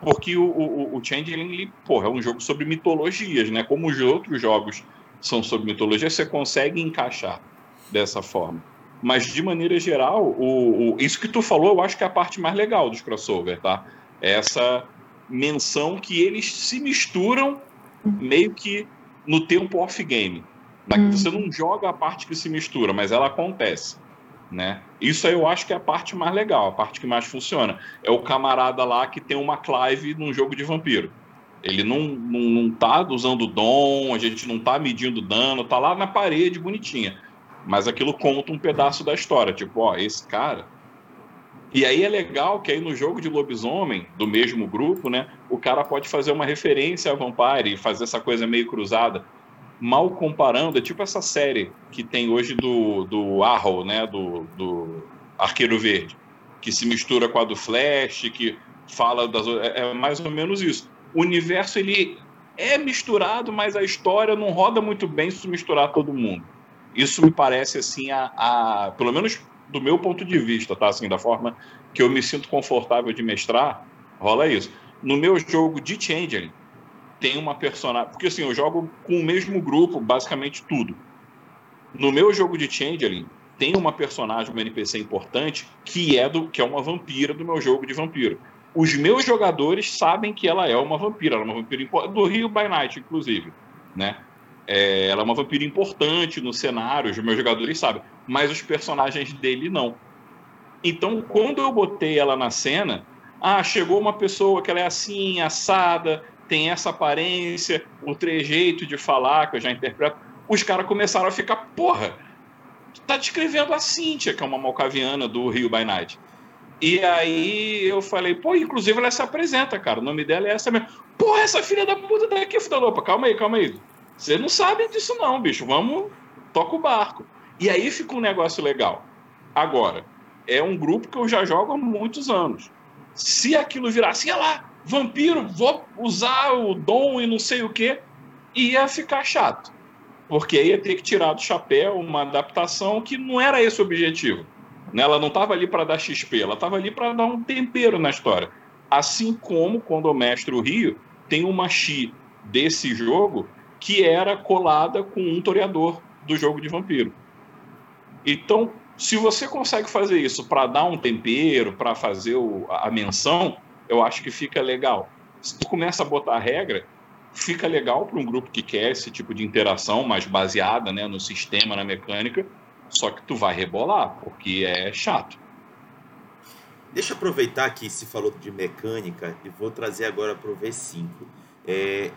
Porque o, o, o Changeling, ele, porra, é um jogo sobre mitologias, né? Como os outros jogos são sobre mitologia, você consegue encaixar dessa forma. Mas, de maneira geral, o, o, isso que tu falou, eu acho que é a parte mais legal dos crossover, tá? É essa menção que eles se misturam meio que no tempo off-game. Hum. Você não joga a parte que se mistura, mas ela acontece. Né? Isso aí eu acho que é a parte mais legal, a parte que mais funciona. É o camarada lá que tem uma Clive num jogo de vampiro. Ele não, não, não tá usando dom, a gente não tá medindo dano, tá lá na parede bonitinha. Mas aquilo conta um pedaço da história. Tipo, ó, esse cara. E aí é legal que aí no jogo de lobisomem, do mesmo grupo, né? O cara pode fazer uma referência a Vampire e fazer essa coisa meio cruzada mal comparando, é tipo essa série que tem hoje do, do Arrow, né, do, do Arqueiro Verde, que se mistura com a do Flash, que fala das é, é mais ou menos isso. O universo ele é misturado, mas a história não roda muito bem se misturar todo mundo. Isso me parece assim a, a pelo menos do meu ponto de vista, tá assim, da forma que eu me sinto confortável de mestrar, rola isso. No meu jogo de Changeling, tem uma personagem. Porque assim, eu jogo com o mesmo grupo, basicamente tudo. No meu jogo de Changeling, tem uma personagem, uma NPC importante, que é do que é uma vampira do meu jogo de vampiro. Os meus jogadores sabem que ela é uma vampira, ela é uma vampira do Rio by Night, inclusive, né? É, ela é uma vampira importante no cenário, os meus jogadores sabem, mas os personagens dele não. Então, quando eu botei ela na cena, ah, chegou uma pessoa que ela é assim, assada, tem essa aparência, o trejeito de falar, que eu já interpreto, os caras começaram a ficar, porra, tá descrevendo a Cíntia, que é uma malcaviana do Rio by Night. E aí eu falei, pô, inclusive ela se apresenta, cara, o nome dela é essa mesmo. Porra, essa filha da puta daqui, filha da opa, calma aí, calma aí. Você não sabe disso não, bicho, vamos, toca o barco. E aí fica um negócio legal. Agora, é um grupo que eu já jogo há muitos anos. Se aquilo virar assim, olha lá, vampiro, vou usar o dom e não sei o que, ia ficar chato. Porque ia ter que tirar do chapéu uma adaptação que não era esse o objetivo. Né? Ela não estava ali para dar XP, ela estava ali para dar um tempero na história. Assim como quando o Mestre o Rio tem uma Xi desse jogo que era colada com um toreador do jogo de vampiro. Então, se você consegue fazer isso para dar um tempero, para fazer o, a menção, eu acho que fica legal. Se tu começa a botar a regra, fica legal para um grupo que quer esse tipo de interação mais baseada né, no sistema, na mecânica, só que tu vai rebolar, porque é chato. Deixa eu aproveitar que se falou de mecânica e vou trazer agora para o V5. É,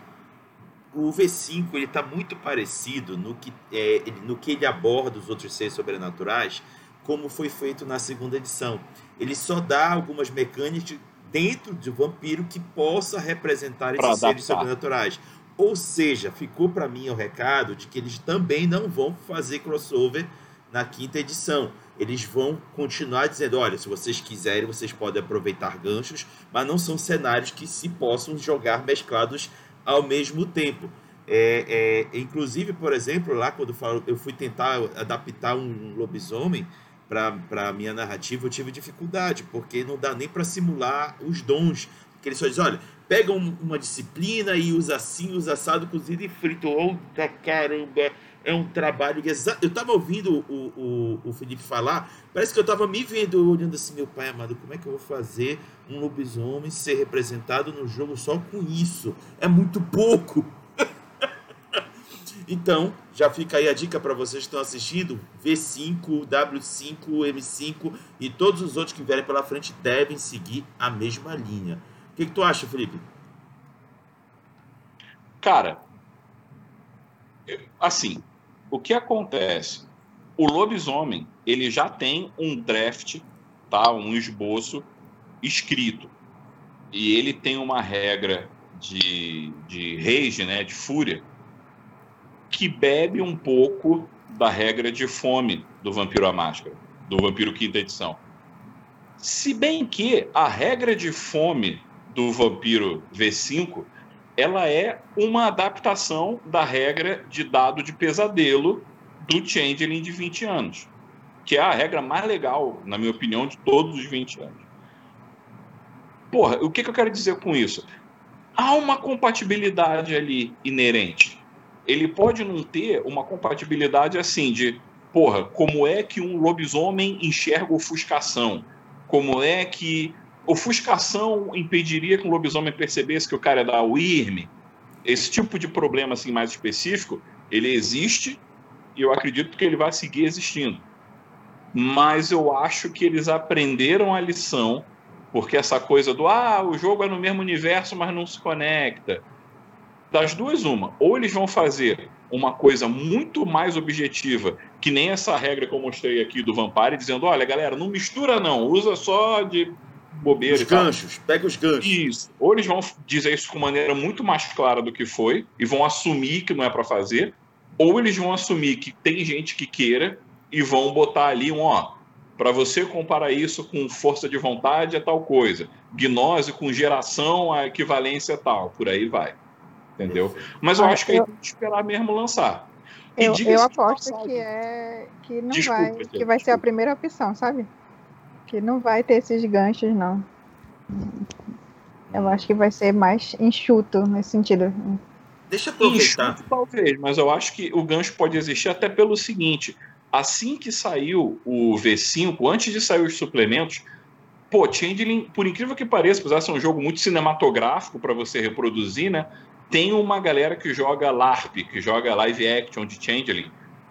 o V5 ele está muito parecido no que, é, no que ele aborda os outros seres sobrenaturais, como foi feito na segunda edição. Ele só dá algumas mecânicas dentro de vampiro que possa representar esses adaptar. seres sobrenaturais. Ou seja, ficou para mim o recado de que eles também não vão fazer crossover na quinta edição. Eles vão continuar dizendo: olha, se vocês quiserem, vocês podem aproveitar ganchos, mas não são cenários que se possam jogar mesclados ao mesmo tempo. É, é, inclusive, por exemplo, lá quando eu fui tentar adaptar um lobisomem, para a minha narrativa, eu tive dificuldade, porque não dá nem para simular os dons. Porque ele só diz, olha, pega um, uma disciplina e usa assim, usa assado, cozido e frito. Oh, caramba, é um trabalho exato. Eu estava ouvindo o, o, o Felipe falar, parece que eu estava me vendo, olhando assim, meu pai amado, como é que eu vou fazer um lobisomem ser representado no jogo só com isso? É muito pouco. [laughs] Então, já fica aí a dica para vocês que estão assistindo: V5, W5, M5 e todos os outros que vierem pela frente devem seguir a mesma linha. O que, que tu acha, Felipe? Cara, assim, o que acontece? O lobisomem ele já tem um draft, tá? Um esboço escrito e ele tem uma regra de, de rage, né? De fúria que bebe um pouco da regra de fome do Vampiro à Máscara, do Vampiro Quinta Edição. Se bem que a regra de fome do Vampiro V5 ela é uma adaptação da regra de dado de pesadelo do Changeling de 20 anos, que é a regra mais legal, na minha opinião, de todos os 20 anos. porra, o que, que eu quero dizer com isso? Há uma compatibilidade ali inerente. Ele pode não ter uma compatibilidade assim de, porra, como é que um lobisomem enxerga ofuscação? Como é que ofuscação impediria que um lobisomem percebesse que o cara é da UIRM? Esse tipo de problema assim mais específico, ele existe e eu acredito que ele vai seguir existindo. Mas eu acho que eles aprenderam a lição, porque essa coisa do ah, o jogo é no mesmo universo, mas não se conecta. Das duas, uma. Ou eles vão fazer uma coisa muito mais objetiva, que nem essa regra que eu mostrei aqui do Vampire, dizendo: olha, galera, não mistura não, usa só de bobeira. Os ganchos, pega os ganchos. Isso. Ou eles vão dizer isso com maneira muito mais clara do que foi e vão assumir que não é para fazer, ou eles vão assumir que tem gente que queira e vão botar ali um, ó, para você comparar isso com força de vontade é tal coisa, gnose com geração a equivalência é tal, por aí vai. Entendeu? Mas eu ah, acho que eu... aí tem que esperar mesmo lançar. eu, eu aposto que é que não desculpa, vai, que vai ser a primeira opção, sabe? Que não vai ter esses ganchos não. Eu acho que vai ser mais enxuto nesse sentido. Deixa eu aproveitar. Enxuto, talvez, mas eu acho que o gancho pode existir até pelo seguinte: assim que saiu o V5, antes de sair os suplementos, pô, Changeling, por incrível que pareça, apesar de ser um jogo muito cinematográfico para você reproduzir, né? Tem uma galera que joga LARP, que joga live action de Changeling.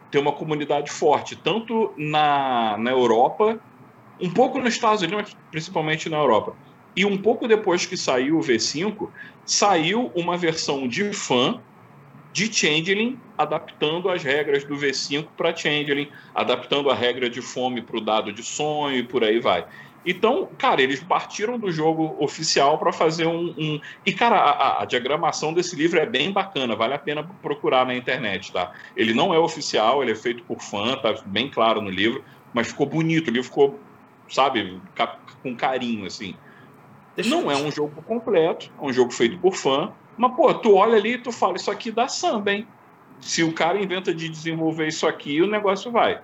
Tem uma comunidade forte, tanto na, na Europa, um pouco nos Estados Unidos, mas principalmente na Europa. E um pouco depois que saiu o V5, saiu uma versão de fã de Changeling, adaptando as regras do V5 para Changeling, adaptando a regra de fome para o dado de sonho e por aí vai. Então, cara, eles partiram do jogo oficial para fazer um, um, E, cara, a, a, diagramação desse livro é bem bacana, vale a pena procurar na internet, tá? Ele não é oficial, ele é feito por fã, tá bem claro no livro, mas ficou bonito, o livro ficou, sabe, com carinho, assim. Deixa não é um jogo completo, é um jogo feito por fã. Mas, pô, tu olha ali e tu fala, isso aqui dá samba, hein? Se o cara inventa de desenvolver isso aqui, o negócio vai.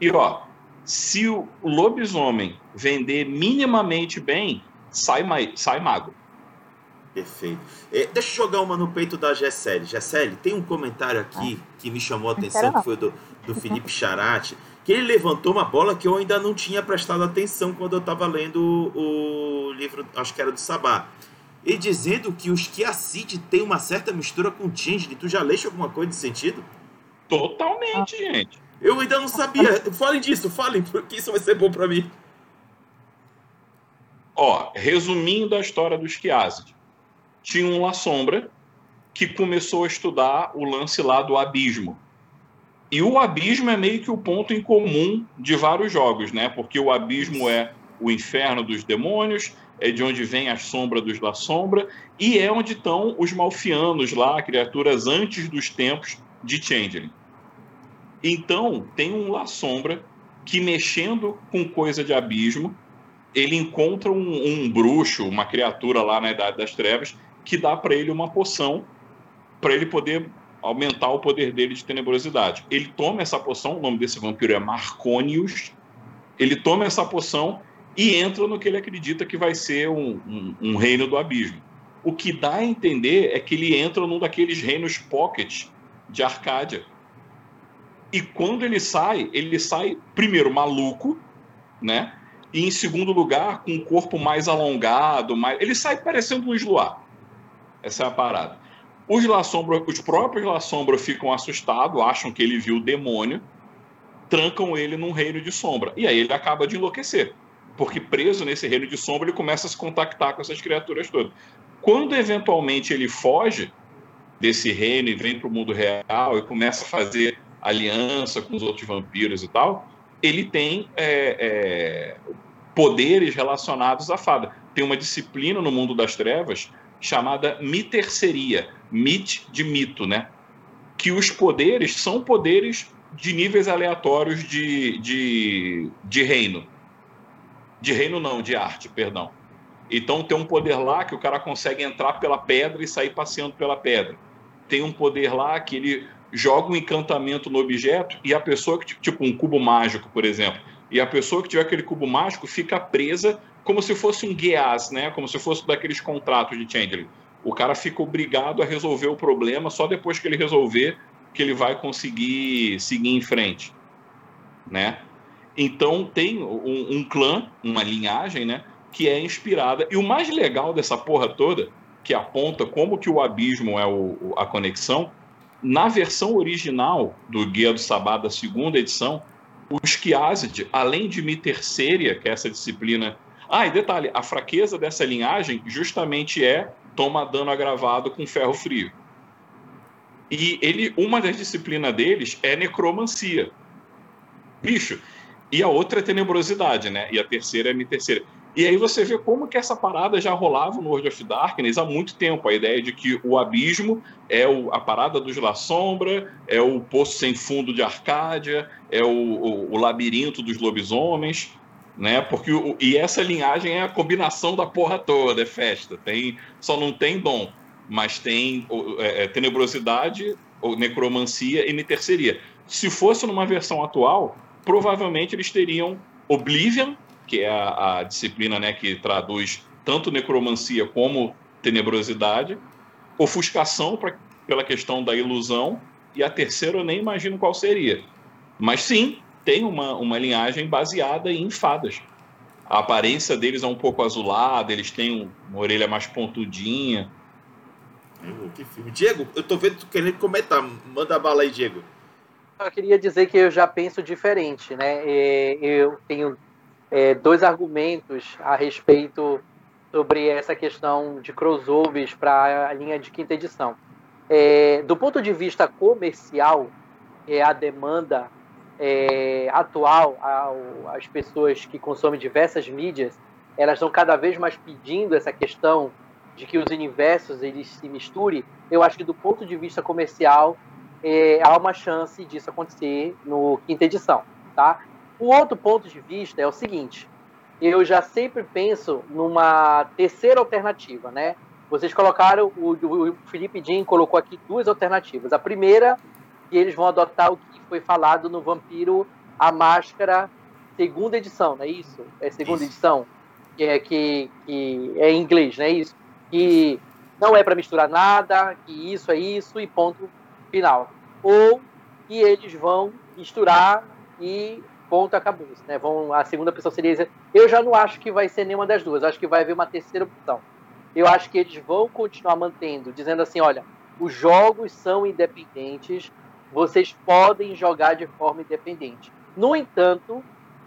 E, ó, se o lobisomem vender minimamente bem, sai, sai mago. Perfeito. É, deixa eu jogar uma no peito da Gessele. Gessele, tem um comentário aqui que me chamou a atenção, que foi do, do Felipe Charati [laughs] que ele levantou uma bola que eu ainda não tinha prestado atenção quando eu estava lendo o livro, acho que era do Sabá. E dizendo que os Kiacid tem uma certa mistura com Changeling. Tu já leste alguma coisa nesse sentido? Totalmente, ah. gente. Eu ainda não sabia. Falem disso, falem, porque isso vai ser bom para mim. Ó, resumindo a história dos Kiazid. Tinha um La Sombra que começou a estudar o lance lá do abismo e o abismo é meio que o ponto em comum de vários jogos, né? Porque o abismo é o inferno dos demônios, é de onde vem a sombra dos La Sombra, e é onde estão os malfianos lá, criaturas antes dos tempos de Changeling. Então, tem um La Sombra que, mexendo com coisa de abismo, ele encontra um, um bruxo, uma criatura lá na Idade das Trevas, que dá para ele uma poção para ele poder aumentar o poder dele de tenebrosidade. Ele toma essa poção, o nome desse vampiro é Marconius. Ele toma essa poção e entra no que ele acredita que vai ser um, um, um reino do abismo. O que dá a entender é que ele entra num daqueles reinos pocket de Arcádia. E quando ele sai, ele sai primeiro maluco, né? E em segundo lugar, com um corpo mais alongado, mais... ele sai parecendo um Isluar. Essa é a parada. Os, La Sombra, os próprios La Sombra ficam assustados, acham que ele viu o demônio, trancam ele num reino de sombra. E aí ele acaba de enlouquecer. Porque preso nesse reino de sombra, ele começa a se contactar com essas criaturas todas. Quando eventualmente ele foge desse reino e vem para o mundo real e começa a fazer aliança com os outros vampiros e tal, ele tem é, é, poderes relacionados à fada. Tem uma disciplina no mundo das trevas chamada miterceria, mit de mito, né? Que os poderes são poderes de níveis aleatórios de, de, de reino. De reino não, de arte, perdão. Então tem um poder lá que o cara consegue entrar pela pedra e sair passeando pela pedra. Tem um poder lá que ele joga um encantamento no objeto e a pessoa que, tipo um cubo mágico, por exemplo, e a pessoa que tiver aquele cubo mágico fica presa como se fosse um guias, né? Como se fosse daqueles contratos de changeling. O cara fica obrigado a resolver o problema só depois que ele resolver que ele vai conseguir seguir em frente, né? Então tem um, um clã, uma linhagem, né? Que é inspirada. E o mais legal dessa porra toda, que aponta como que o abismo é o, a conexão, na versão original do Guia do Sabá da segunda edição, os Kiazid, além de Miterceria, que é essa disciplina. Ah, e detalhe, a fraqueza dessa linhagem justamente é toma dano agravado com ferro frio. E ele, uma das disciplinas deles é necromancia. Bicho. E a outra é tenebrosidade, né? E a terceira é a terceira. E aí você vê como que essa parada já rolava no World of Darkness há muito tempo. A ideia de que o abismo é o, a parada dos La Sombra, é o poço sem fundo de Arcádia, é o, o, o labirinto dos lobisomens, né? Porque o, e essa linhagem é a combinação da porra toda, é festa. Tem, só não tem dom mas tem é, é, tenebrosidade, ou necromancia e niterceria. Se fosse numa versão atual, provavelmente eles teriam Oblivion, que é a, a disciplina né, que traduz tanto necromancia como tenebrosidade, ofuscação pra, pela questão da ilusão, e a terceira eu nem imagino qual seria. Mas sim, tem uma, uma linhagem baseada em fadas. A aparência deles é um pouco azulada, eles têm uma orelha mais pontudinha, que filme. Diego, eu tô vendo tu querendo comentar. Manda a bala aí, Diego. Eu queria dizer que eu já penso diferente, né? Eu tenho é, dois argumentos a respeito sobre essa questão de crossovers para a linha de quinta edição. É, do ponto de vista comercial, é, a demanda é, atual, ao, as pessoas que consomem diversas mídias, elas estão cada vez mais pedindo essa questão de que os universos eles se misturem, eu acho que do ponto de vista comercial é, há uma chance disso acontecer no quinta edição, tá? O outro ponto de vista é o seguinte: eu já sempre penso numa terceira alternativa, né? Vocês colocaram, o, o Felipe Jean colocou aqui duas alternativas. A primeira, que eles vão adotar o que foi falado no Vampiro a Máscara, segunda edição, não é isso? É segunda isso. edição? Que é, que, que é em inglês, não é isso? que não é para misturar nada, que isso é isso e ponto final. Ou que eles vão misturar e ponto acabou. Né? Vão, a segunda opção seria. Eu já não acho que vai ser nenhuma das duas, acho que vai haver uma terceira opção. Eu acho que eles vão continuar mantendo, dizendo assim: olha, os jogos são independentes, vocês podem jogar de forma independente. No entanto,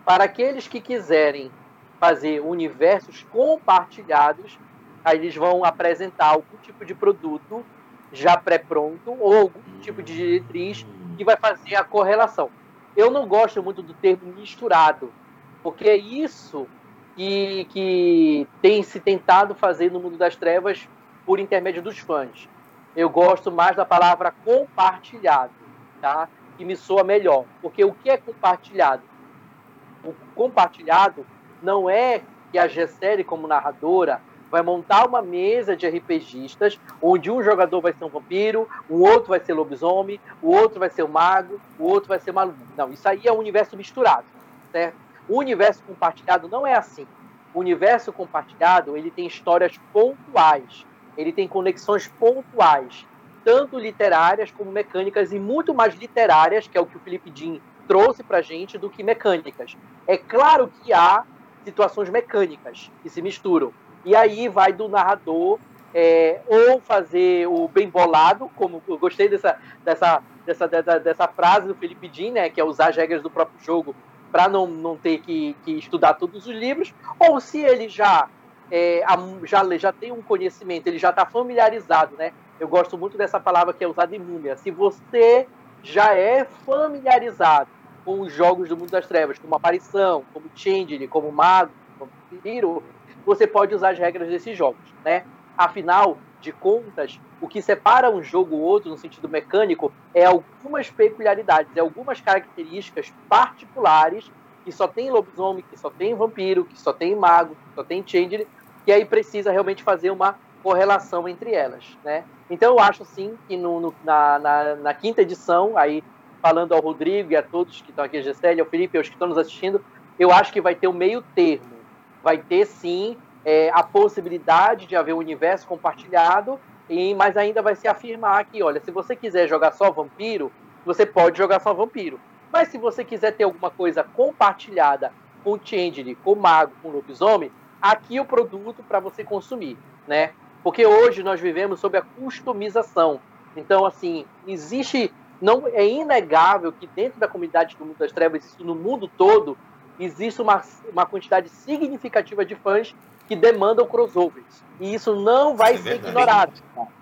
para aqueles que quiserem fazer universos compartilhados, Aí eles vão apresentar algum tipo de produto já pré-pronto ou algum tipo de diretriz que vai fazer a correlação. Eu não gosto muito do termo misturado, porque é isso que, que tem se tentado fazer no mundo das trevas por intermédio dos fãs. Eu gosto mais da palavra compartilhado, tá? Que me soa melhor. Porque o que é compartilhado? O compartilhado não é que a Gessere, como narradora, vai montar uma mesa de RPGistas, onde um jogador vai ser um vampiro, o outro vai ser lobisomem, o outro vai ser um mago, o outro vai ser maluco. Não, isso aí é um universo misturado, certo? O universo compartilhado não é assim. O universo compartilhado, ele tem histórias pontuais, ele tem conexões pontuais, tanto literárias como mecânicas, e muito mais literárias, que é o que o Felipe Din trouxe pra gente, do que mecânicas. É claro que há situações mecânicas que se misturam, e aí vai do narrador é, ou fazer o bem bolado, como eu gostei dessa, dessa, dessa, dessa, dessa frase do Felipe Din, né, que é usar as regras do próprio jogo para não, não ter que, que estudar todos os livros, ou se ele já, é, já, já tem um conhecimento, ele já está familiarizado, né? Eu gosto muito dessa palavra que é usada em Múmia. Se você já é familiarizado com os jogos do mundo das trevas, como Aparição, como Changeling, como Mago, como Hero, você pode usar as regras desses jogos, né? Afinal de contas, o que separa um jogo ou outro no sentido mecânico é algumas peculiaridades, é algumas características particulares que só tem lobisomem, que só tem vampiro, que só tem mago, que só tem changeling, e aí precisa realmente fazer uma correlação entre elas, né? Então eu acho sim que no, no, na, na, na, quinta edição, aí falando ao Rodrigo e a todos que estão aqui, a Gisele, ao Felipe, aos que estão nos assistindo, eu acho que vai ter o um meio termo vai ter sim é, a possibilidade de haver um universo compartilhado, e, mas ainda vai se afirmar que, olha, se você quiser jogar só vampiro, você pode jogar só vampiro. Mas se você quiser ter alguma coisa compartilhada com Changeling, com Mago, com Lobisomem, aqui o produto para você consumir, né? Porque hoje nós vivemos sob a customização. Então, assim, existe. não É inegável que dentro da comunidade do mundo das trevas, isso no mundo todo, existe uma, uma quantidade significativa de fãs que demandam crossovers. E isso não vai é ser ignorado.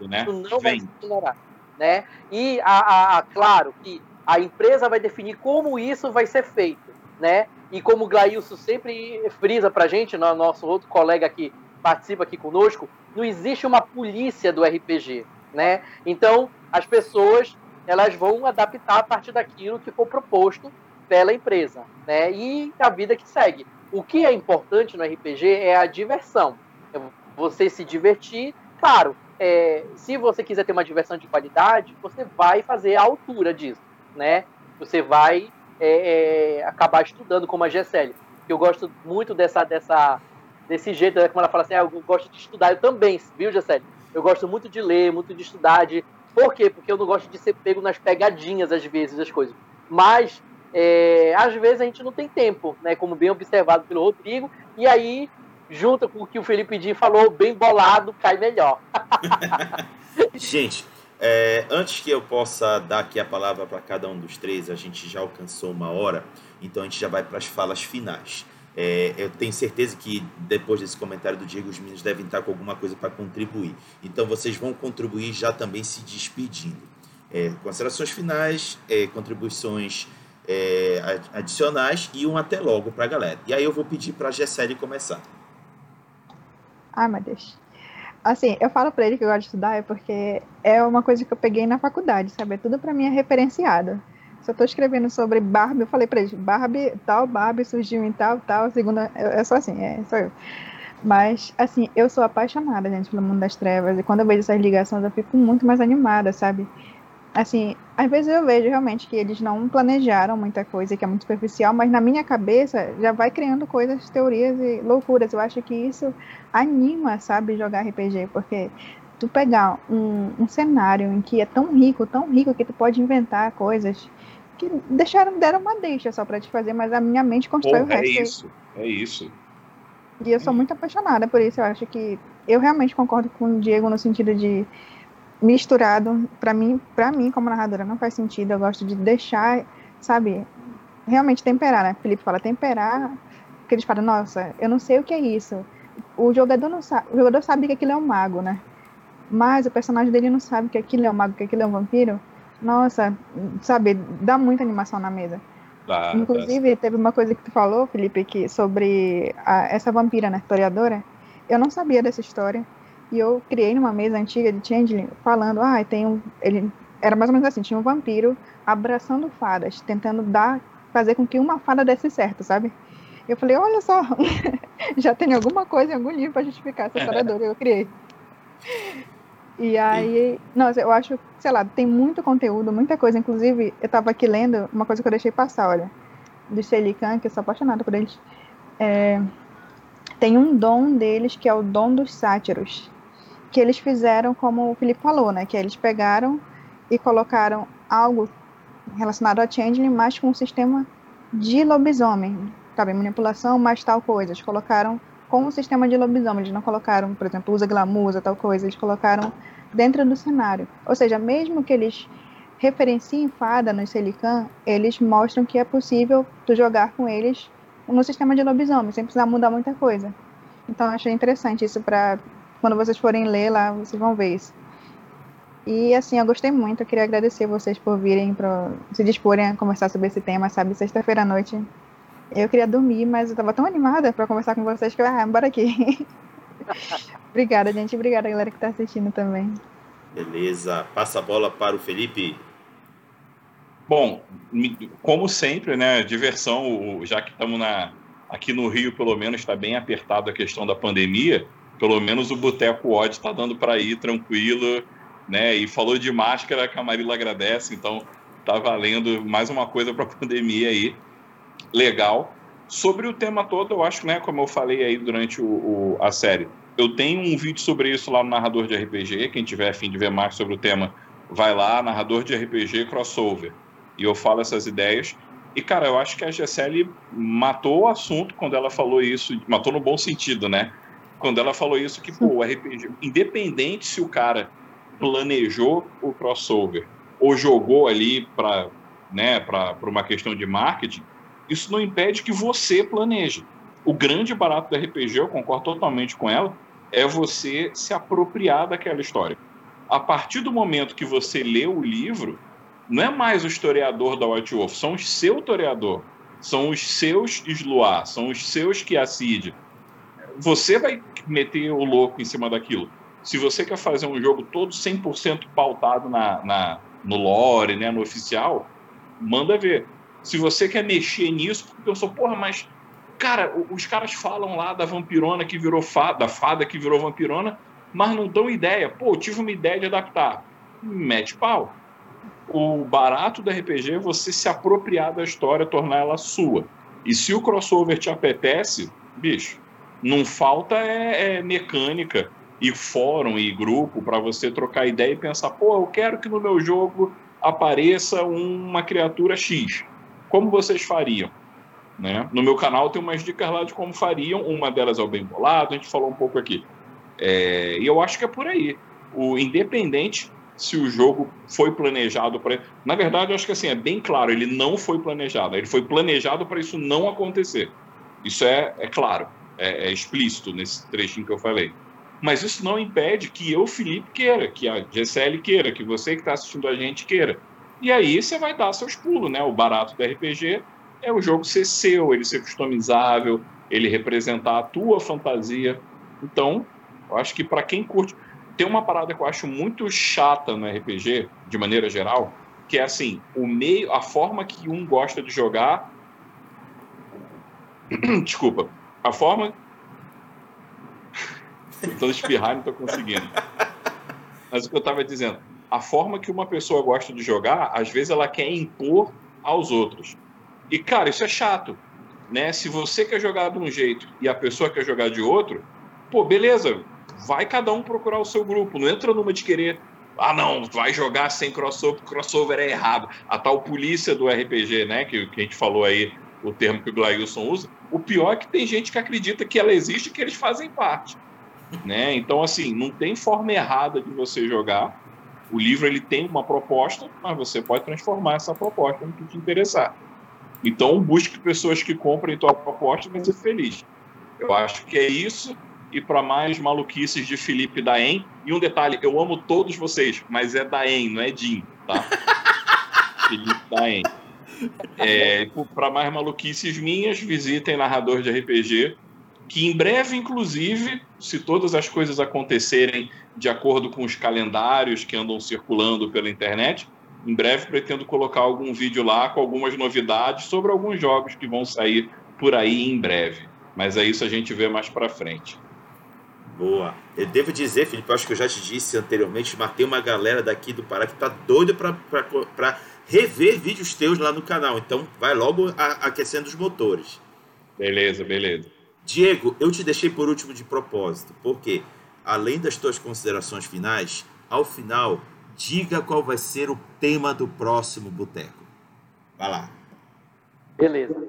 Né? Isso não Vem. vai ser ignorado. Né? E, a, a, a, claro, que a empresa vai definir como isso vai ser feito. Né? E como o Glailson sempre frisa para a gente, nosso outro colega que participa aqui conosco, não existe uma polícia do RPG. Né? Então, as pessoas elas vão adaptar a partir daquilo que for proposto pela empresa. Né? E a vida que segue. O que é importante no RPG é a diversão. É você se divertir, claro, é, se você quiser ter uma diversão de qualidade, você vai fazer a altura disso, né? Você vai é, é, acabar estudando como a GSL. Eu gosto muito dessa, dessa, desse jeito, né? como ela fala assim, ah, eu gosto de estudar, eu também, viu, GSL? Eu gosto muito de ler, muito de estudar, de... Por quê? Porque eu não gosto de ser pego nas pegadinhas, às vezes, das coisas. Mas é, às vezes a gente não tem tempo, né? Como bem observado pelo Rodrigo, e aí, junto com o que o Felipe Di falou, bem bolado, cai melhor. [laughs] gente, é, antes que eu possa dar aqui a palavra para cada um dos três, a gente já alcançou uma hora, então a gente já vai para as falas finais. É, eu tenho certeza que depois desse comentário do Diego, os meninos devem estar com alguma coisa para contribuir. Então vocês vão contribuir já também se despedindo. É, considerações finais, é, contribuições é, adicionais e um até logo para a galera. E aí eu vou pedir para a Gessele começar. Ai, meu Deus. Assim, eu falo para ele que eu gosto de estudar é porque é uma coisa que eu peguei na faculdade, sabe? É tudo para mim é referenciado. Se eu estou escrevendo sobre Barbie, eu falei para ele, Barbie, tal, Barbie surgiu em tal, tal, segunda, é só assim, é só eu. Mas, assim, eu sou apaixonada, gente, pelo mundo das trevas, e quando eu vejo essas ligações, eu fico muito mais animada, sabe? assim, às vezes eu vejo realmente que eles não planejaram muita coisa, que é muito superficial, mas na minha cabeça já vai criando coisas, teorias e loucuras. Eu acho que isso anima, sabe, jogar RPG, porque tu pegar um, um cenário em que é tão rico, tão rico que tu pode inventar coisas que deixaram, deram uma deixa só para te fazer, mas a minha mente constrói Pô, o resto. É isso, é isso. E eu sou muito apaixonada por isso. Eu acho que eu realmente concordo com o Diego no sentido de misturado, para mim, para mim como narradora não faz sentido. Eu gosto de deixar, sabe, realmente temperar, né? Felipe fala temperar, porque eles falam, nossa, eu não sei o que é isso. O jogador não sabe, o jogador sabe que aquilo é um mago, né? Mas o personagem dele não sabe que aquilo é um mago, que aquilo é um vampiro. Nossa, sabe, dá muita animação na mesa. Dá, Inclusive, teve uma coisa que tu falou, Felipe, que sobre a, essa vampira, né, historiadora. Eu não sabia dessa história. E eu criei numa mesa antiga de Changeling falando, ah, tem um. Ele era mais ou menos assim, tinha um vampiro abraçando fadas, tentando dar, fazer com que uma fada desse certo, sabe? Eu falei, olha só, [laughs] já tem alguma coisa em algum livro para justificar essa [laughs] história que eu criei. E aí, nossa, eu acho, sei lá, tem muito conteúdo, muita coisa. Inclusive, eu tava aqui lendo uma coisa que eu deixei passar, olha, do Shelikan, que eu sou apaixonada por eles. É, tem um dom deles que é o dom dos sátiros que eles fizeram como o Felipe falou, né? Que eles pegaram e colocaram algo relacionado a Changeling, mas com um sistema de lobisomem, sabe? Manipulação, mais tal coisa. Eles colocaram com o sistema de lobisomem. Eles não colocaram, por exemplo, usa glamour, usa tal coisa. Eles colocaram dentro do cenário. Ou seja, mesmo que eles referenciem fada no Celican, eles mostram que é possível tu jogar com eles no sistema de lobisomem, sem precisar mudar muita coisa. Então, eu achei interessante isso para quando vocês forem ler lá, vocês vão ver isso. E assim, eu gostei muito. Eu queria agradecer vocês por virem, para se disporem a conversar sobre esse tema, sabe? Sexta-feira à noite. Eu queria dormir, mas eu tava tão animada para conversar com vocês que eu, ah, bora aqui. [laughs] Obrigada, gente. Obrigada, galera que tá assistindo também. Beleza. Passa a bola para o Felipe. Bom, como sempre, né? Diversão, já que estamos na aqui no Rio, pelo menos, está bem apertado a questão da pandemia pelo menos o Boteco Odd está dando para ir tranquilo, né? E falou de máscara, que a Marila agradece, então tá valendo mais uma coisa para a [laughs] pandemia aí. Legal. Sobre o tema todo, eu acho, né, como eu falei aí durante o, o, a série, eu tenho um vídeo sobre isso lá no Narrador de RPG. Quem tiver afim de ver mais sobre o tema, vai lá, Narrador de RPG Crossover. E eu falo essas ideias. E, cara, eu acho que a GSL matou o assunto quando ela falou isso, matou no bom sentido, né? Quando ela falou isso, que, pô, o RPG, independente se o cara planejou o crossover ou jogou ali para né, uma questão de marketing, isso não impede que você planeje. O grande barato da RPG, eu concordo totalmente com ela, é você se apropriar daquela história. A partir do momento que você lê o livro, não é mais o historiador da White Wolf, são os seu historiador, são os seus Sluar, são os seus Kiacid. Você vai meter o louco em cima daquilo. Se você quer fazer um jogo todo 100% pautado na, na, no lore, né, no oficial, manda ver. Se você quer mexer nisso, porque pensou, porra, mas cara, os caras falam lá da vampirona que virou fada, da fada que virou vampirona, mas não dão ideia. Pô, eu tive uma ideia de adaptar. Mete pau. O barato do RPG é você se apropriar da história, tornar ela sua. E se o crossover te apetece, bicho, não falta é, é mecânica e fórum e grupo para você trocar ideia e pensar, pô, eu quero que no meu jogo apareça uma criatura X. Como vocês fariam? Né? No meu canal tem umas dicas lá de como fariam. Uma delas é o bem bolado, a gente falou um pouco aqui. É, e eu acho que é por aí. O independente se o jogo foi planejado para. Na verdade, eu acho que assim é bem claro, ele não foi planejado. Ele foi planejado para isso não acontecer. Isso é, é claro, é, é explícito nesse trechinho que eu falei. Mas isso não impede que eu, Felipe, queira, que a GSL queira, que você que está assistindo a gente queira. E aí você vai dar seus pulos, né? O barato do RPG é o jogo ser seu, ele ser customizável, ele representar a tua fantasia. Então, eu acho que para quem curte. Tem uma parada que eu acho muito chata no RPG, de maneira geral, que é assim, o meio, a forma que um gosta de jogar. [clears throat] Desculpa. A forma [laughs] Tentando espirrar não estou conseguindo. Mas o que eu estava dizendo, a forma que uma pessoa gosta de jogar, às vezes ela quer impor aos outros. E, cara, isso é chato. Né? Se você quer jogar de um jeito e a pessoa quer jogar de outro, pô, beleza, vai cada um procurar o seu grupo. Não entra numa de querer, ah, não, vai jogar sem crossover, crossover é errado. A tal polícia do RPG, né, que, que a gente falou aí, o termo que o Glailson usa, o pior é que tem gente que acredita que ela existe e que eles fazem parte. Né? Então, assim, não tem forma errada de você jogar. O livro ele tem uma proposta, mas você pode transformar essa proposta no que te interessar. Então, busque pessoas que comprem tua proposta e vai ser feliz. Eu acho que é isso. E para mais maluquices de Felipe Daen. E um detalhe, eu amo todos vocês, mas é Daen, não é Jim, tá? [laughs] Felipe Daen. É, para mais maluquices minhas, visitem Narrador de RPG que em breve, inclusive, se todas as coisas acontecerem de acordo com os calendários que andam circulando pela internet, em breve pretendo colocar algum vídeo lá com algumas novidades sobre alguns jogos que vão sair por aí em breve. Mas é isso a gente vê mais para frente. Boa. Eu devo dizer, Felipe, acho que eu já te disse anteriormente, mas tem uma galera daqui do Pará que tá doida para rever vídeos teus lá no canal. Então vai logo aquecendo os motores. Beleza, beleza. Diego, eu te deixei por último de propósito, porque além das tuas considerações finais, ao final, diga qual vai ser o tema do próximo boteco. Vai lá. Beleza.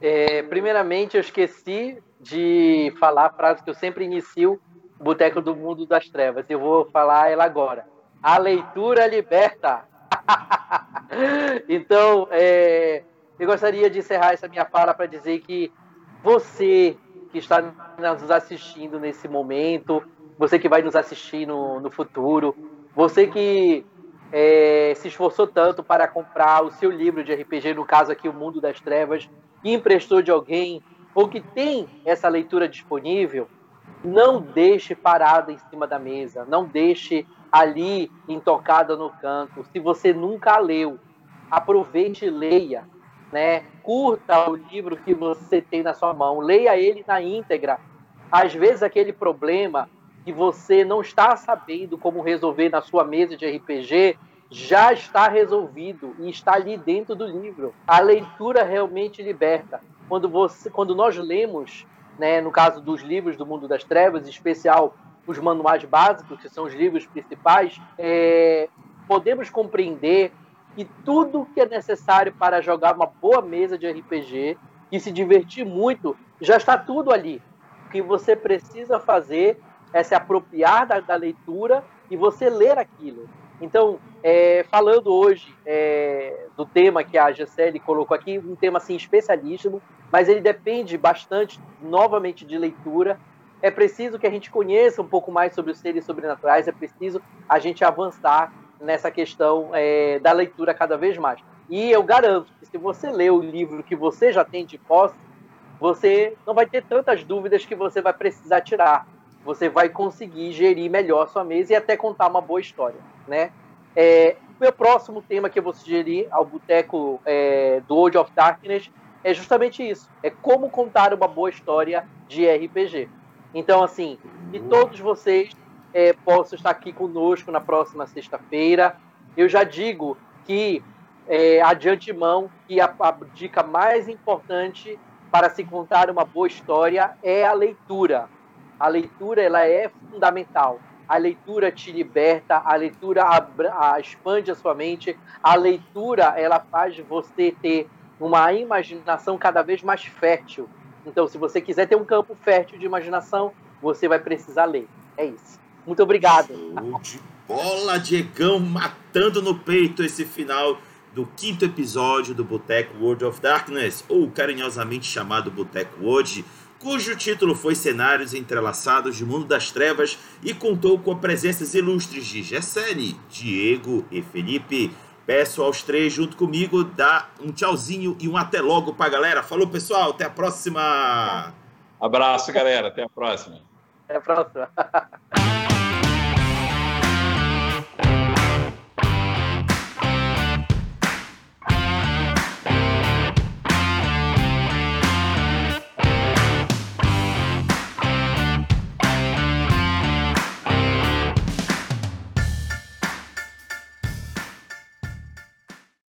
É, primeiramente, eu esqueci de falar a frase que eu sempre inicio o Boteco do Mundo das Trevas. Eu vou falar ela agora. A leitura liberta. [laughs] então, é, eu gostaria de encerrar essa minha fala para dizer que você que está nos assistindo nesse momento, você que vai nos assistir no, no futuro, você que é, se esforçou tanto para comprar o seu livro de RPG, no caso aqui, O Mundo das Trevas, e emprestou de alguém, ou que tem essa leitura disponível, não deixe parada em cima da mesa, não deixe ali intocada no canto. Se você nunca leu, aproveite e leia né? Curta o livro que você tem na sua mão, leia ele na íntegra. Às vezes aquele problema que você não está sabendo como resolver na sua mesa de RPG já está resolvido e está ali dentro do livro. A leitura realmente liberta. quando, você, quando nós lemos, né, no caso dos livros do mundo das trevas, em especial os manuais básicos, que são os livros principais, é, podemos compreender que tudo que é necessário para jogar uma boa mesa de RPG e se divertir muito, já está tudo ali. O que você precisa fazer é se apropriar da, da leitura e você ler aquilo. Então, é, falando hoje é, do tema que a Gisele colocou aqui, um tema assim especialíssimo, mas ele depende bastante, novamente, de leitura. É preciso que a gente conheça um pouco mais sobre os seres sobrenaturais, é preciso a gente avançar nessa questão é, da leitura cada vez mais. E eu garanto que se você ler o livro que você já tem de posse, você não vai ter tantas dúvidas que você vai precisar tirar você vai conseguir gerir melhor a sua mesa e até contar uma boa história, né? É, o meu próximo tema que eu vou sugerir ao boteco é, do World of Darkness é justamente isso, é como contar uma boa história de RPG. Então, assim, que todos vocês é, possam estar aqui conosco na próxima sexta-feira. Eu já digo que, é, a de antemão, que a, a dica mais importante para se contar uma boa história é a leitura a leitura ela é fundamental. A leitura te liberta, a leitura a, expande a sua mente, a leitura ela faz você ter uma imaginação cada vez mais fértil. Então, se você quiser ter um campo fértil de imaginação, você vai precisar ler. É isso. Muito obrigado. Show de bola, Diegão, matando no peito esse final do quinto episódio do Boteco World of Darkness, ou carinhosamente chamado Boteco World cujo título foi Cenários Entrelaçados de Mundo das Trevas e contou com a presenças ilustres de Gessene, Diego e Felipe. Peço aos três, junto comigo, dar um tchauzinho e um até logo pra galera. Falou, pessoal, até a próxima! Abraço, galera, até a próxima. Até a próxima. [laughs]